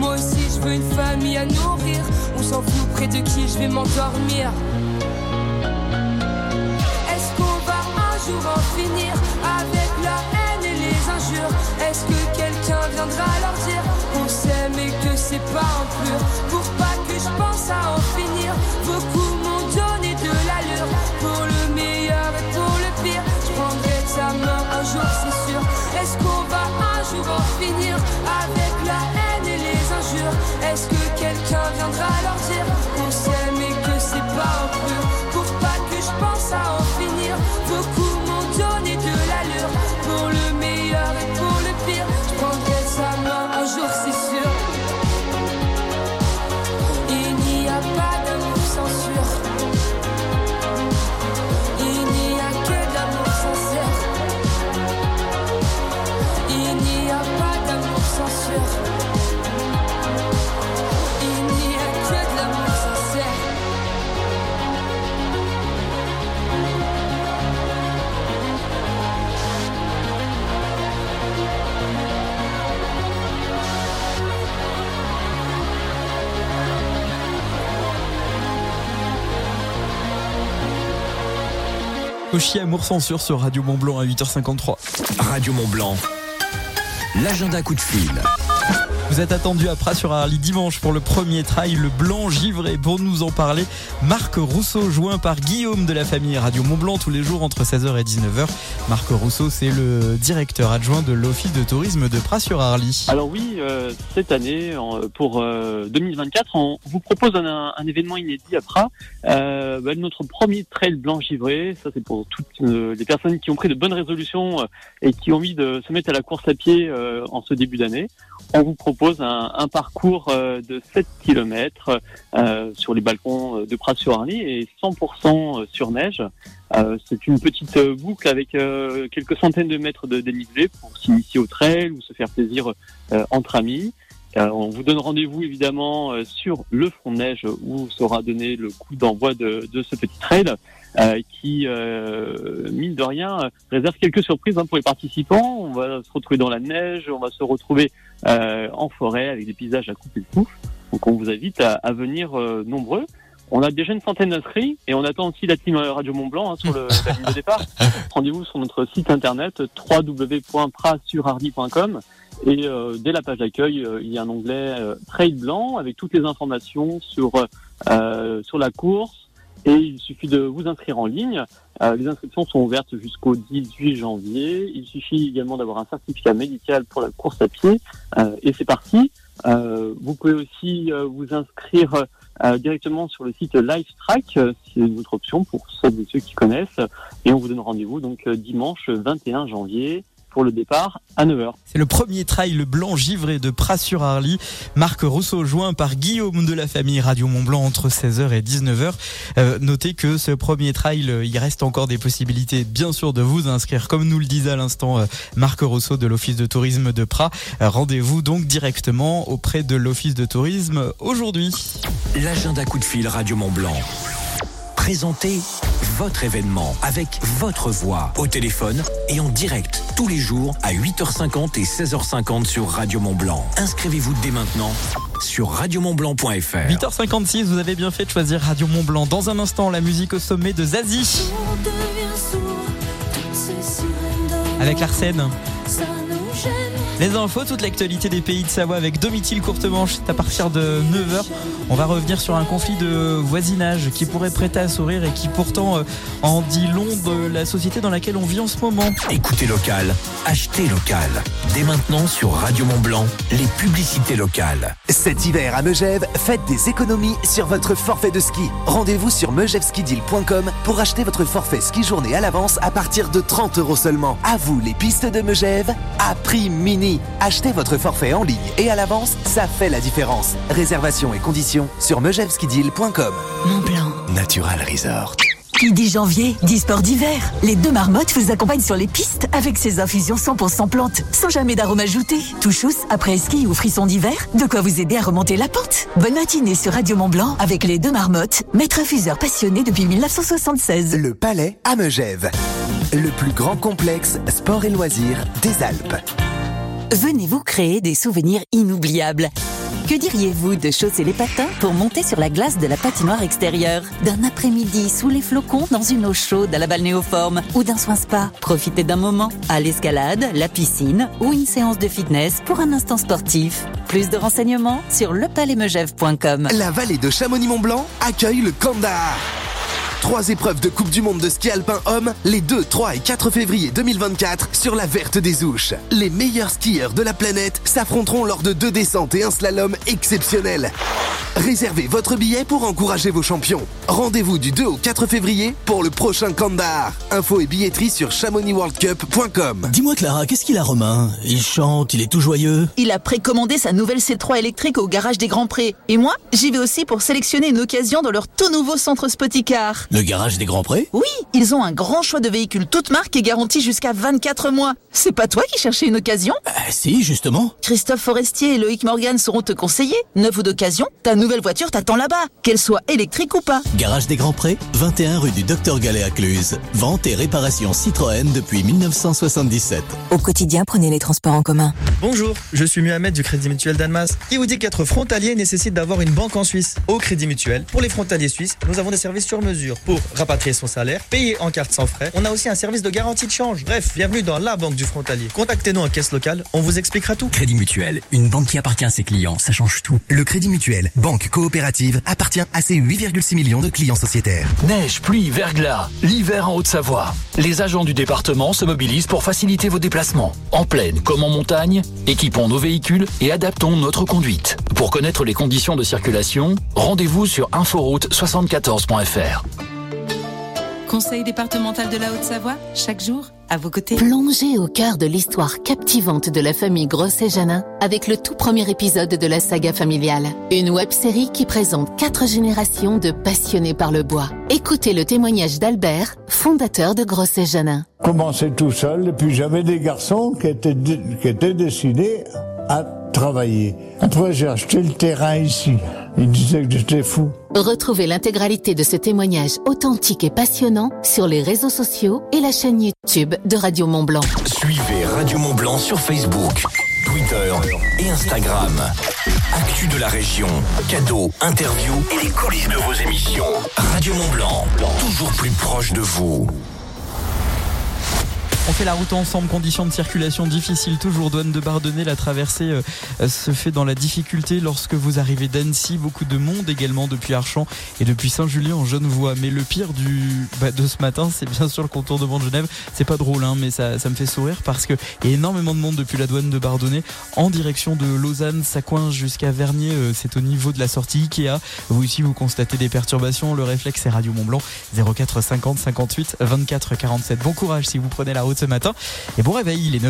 Moi aussi, je veux une famille à nourrir. On s'en fout près de qui je vais m'endormir. Est-ce qu'on va un jour en finir avec la haine et les injures? Est-ce que quelqu'un viendra leur dire qu'on s'aime et que c'est pas un pur Pour pas que je pense à en finir Beaucoup m'ont donné de l'allure Pour le meilleur et pour le pire Je prendrai ta main un jour c'est sûr Est-ce qu'on va un jour en finir Avec la haine Est-ce que quelqu'un viendra leur dire qu'on s'aime et que c'est pas Oshi Amour censure sur Radio Mont Blanc à 8h53. Radio Mont Blanc, l'agenda coup de fil. Vous êtes attendu à Pras sur Arly dimanche pour le premier trail, le blanc givré. Pour nous en parler, Marc Rousseau, joint par Guillaume de la famille Radio Mont Blanc tous les jours entre 16h et 19h. Marc Rousseau, c'est le directeur adjoint de l'Office de tourisme de Pras sur Arly. Alors oui, euh, cette année, pour euh, 2024, on vous propose un, événement inédit à Pras. Euh, bah, notre premier trail blanc givré, ça c'est pour toutes euh, les personnes qui ont pris de bonnes résolutions euh, et qui ont envie de se mettre à la course à pied euh, en ce début d'année. On vous propose un, un parcours euh, de 7 km sur les balcons de Pras-sur-Arly et 100% sur neige. Euh, c'est une petite euh, boucle avec euh, quelques centaines de mètres de dénivelé pour s'initier au trail ou se faire plaisir entre amis. on vous donne rendez-vous évidemment sur le front de neige où sera donné le coup d'envoi de, de, ce petit trail qui, mine de rien, réserve quelques surprises hein, pour les participants. On va se retrouver dans la neige, on va se retrouver en forêt avec des paysages à couper le souffle. Donc on vous invite à, à venir nombreux. On a déjà une centaine d'inscrits et on attend aussi la team Radio Mont Blanc hein, sur le, la ligne de départ. [LAUGHS] Rendez-vous sur notre site internet www.prasurhardy.com et euh, dès la page d'accueil, euh, il y a un onglet euh, Trail Blanc avec toutes les informations sur euh, sur la course et il suffit de vous inscrire en ligne. les inscriptions sont ouvertes jusqu'au 18 janvier. Il suffit également d'avoir un certificat médical pour la course à pied et c'est parti. vous pouvez aussi vous inscrire euh, directement sur le site LiveTrack, euh, c'est votre option pour ceux et ceux qui connaissent. Et on vous donne rendez-vous donc euh, dimanche 21 janvier pour le départ à 9h. C'est le premier trail le blanc givré de Pras-sur-Arly. Marc Rousseau joint par Guillaume de la famille Radio Mont Blanc entre 16h et 19h. Euh, notez que ce premier trail, il reste encore des possibilités bien sûr de vous inscrire comme nous le disait à l'instant euh, Marc Rousseau de l'Office de tourisme de Pras. Euh, rendez-vous donc directement auprès de l'Office de tourisme aujourd'hui. L'agenda coup de fil Radio Mont Blanc. Présentez votre événement avec votre voix au téléphone et en direct tous les jours à 8h50 et 16h50 sur Radio Mont Blanc. Inscrivez-vous dès maintenant sur radiomontblanc.fr. 8h56, vous avez bien fait de choisir Radio Mont Blanc. Dans un instant, la musique au sommet de Zazie. Avec l'Arsène. Les infos, toute l'actualité des pays de Savoie avec Domitil Courtemanche, c'est à partir de 9h. On va revenir sur un conflit de voisinage qui pourrait prêter à sourire et qui pourtant euh, en dit long de la société dans laquelle on vit en ce moment. Écoutez local, achetez local. Dès maintenant sur Radio Mont Blanc, les publicités locales. Cet hiver à Megève, faites des économies sur votre forfait de ski. Rendez-vous sur megevskideal.com pour acheter votre forfait ski journée à l'avance à partir de 30 euros seulement. À vous les pistes de Megève à prix mini. Achetez votre forfait en ligne et à l'avance, ça fait la différence. Réservation et conditions sur megevskideal.com. Mon plan. Natural Resort. Qui dit janvier, dit sport d'hiver. Les deux marmottes vous accompagnent sur les pistes avec ces infusions 100% plantes, sans jamais d'arôme ajouté. Touchous, après ski ou frisson d'hiver, de quoi vous aider à remonter la pente. Bonne matinée sur Radio Mont Blanc avec les deux marmottes, maître infuseur passionné depuis 1976. Le Palais à Megève. Le plus grand complexe sport et loisirs des Alpes. Venez vous créer des souvenirs inoubliables. Que diriez-vous de chausser les patins pour monter sur la glace de la patinoire extérieure? D'un après-midi sous les flocons dans une eau chaude à la balnéoforme Ou d'un soin spa? Profitez d'un moment à l'escalade, la piscine ou une séance de fitness pour un instant sportif. Plus de renseignements sur lepalaismegève.com La vallée de Chamonix-Mont-Blanc accueille le Kandahar Trois épreuves de Coupe du Monde de ski alpin homme les 2, 3 et 4 février 2024 sur la Verte des Ouches. Les meilleurs skieurs de la planète s'affronteront lors de deux descentes et un slalom exceptionnel. Réservez votre billet pour encourager vos champions. Rendez-vous du 2 au 4 février pour le prochain Kandahar. Info et billetterie sur chamonixworldcup.com. Dis-moi Clara, qu'est-ce qu'il a Romain? Il chante, il est tout joyeux. Il a précommandé sa nouvelle C3 électrique au garage des Grands Prés. Et moi, j'y vais aussi pour sélectionner une occasion dans leur tout nouveau centre Spoticar. Le garage des Grands Prés Oui, ils ont un grand choix de véhicules toutes marques et garantis jusqu'à 24 mois. C'est pas toi qui cherchais une occasion? Ah Si, justement. Christophe Forestier et Loïc Morgan sauront te conseiller. Neuf ou d'occasion, ta nouvelle voiture t'attend là-bas, qu'elle soit électrique ou pas. Garage des Grands Prés, 21 rue du Docteur Gallet à Cluse. Vente et réparation Citroën depuis 1977. Au quotidien, prenez les transports en commun. Bonjour, je suis Mohamed du Crédit Mutuel d'Annemasse qui vous dit qu'être frontalier nécessite d'avoir une banque en Suisse? Au Crédit Mutuel, pour les frontaliers suisses, nous avons des services sur mesure pour rapatrier son salaire, payer en carte sans frais. On a aussi un service de garantie de change. Bref, bienvenue dans la banque du frontalier. Contactez-nous en caisse locale, on vous expliquera tout. Crédit Mutuel, une banque qui appartient à ses clients, ça change tout. Le Crédit Mutuel, banque coopérative, appartient à ses 8,6 millions de clients sociétaires. Neige, pluie, verglas, l'hiver en Haute-Savoie. Les agents du département se mobilisent pour faciliter vos déplacements. En plaine comme en montagne, équipons nos véhicules et adaptons notre conduite. Pour connaître les conditions de circulation, rendez-vous sur inforoute74.fr. Conseil départemental de la Haute-Savoie, chaque jour, à vos côtés. Plongez au cœur de l'histoire captivante de la famille Grosset-Janin avec le tout premier épisode de la saga familiale. Une web-série qui présente quatre générations de passionnés par le bois. Écoutez le témoignage d'Albert, fondateur de Grosset-Janin. Commençais tout seul et puis j'avais des garçons qui étaient, qui étaient décidés à travailler. Après j'ai acheté le terrain ici. Ils disaient que j'étais fou. Retrouvez l'intégralité de ce témoignage authentique et passionnant sur les réseaux sociaux et la chaîne YouTube de Radio Mont Blanc. Suivez Radio Mont Blanc sur Facebook, Twitter et Instagram. Actu de la région, cadeaux, interviews et les coulisses de vos émissions. Radio Mont Blanc, toujours plus proche de vous. On fait la route ensemble, conditions de circulation difficiles, toujours douane de Bardonnay. La traversée euh, se fait dans la difficulté lorsque vous arrivez d'Annecy. Beaucoup de monde également depuis Archamps et depuis Saint-Julien en Genevois. Mais le pire bah, de ce matin, [LAUGHS] c'est bien sûr le contournement de Genève. C'est pas drôle, hein, mais ça, me fait sourire parce qu'il y a énormément de monde depuis la douane de Bardonnay en direction de Lausanne. Ça coince jusqu'à Vernier. euh, c'est au niveau de la sortie Ikea. Vous aussi, vous constatez des perturbations. Le réflexe, c'est Radio Mont Blanc 04 50 58 24 47. Bon courage si vous prenez la route ce matin. Et bon réveil, il est 9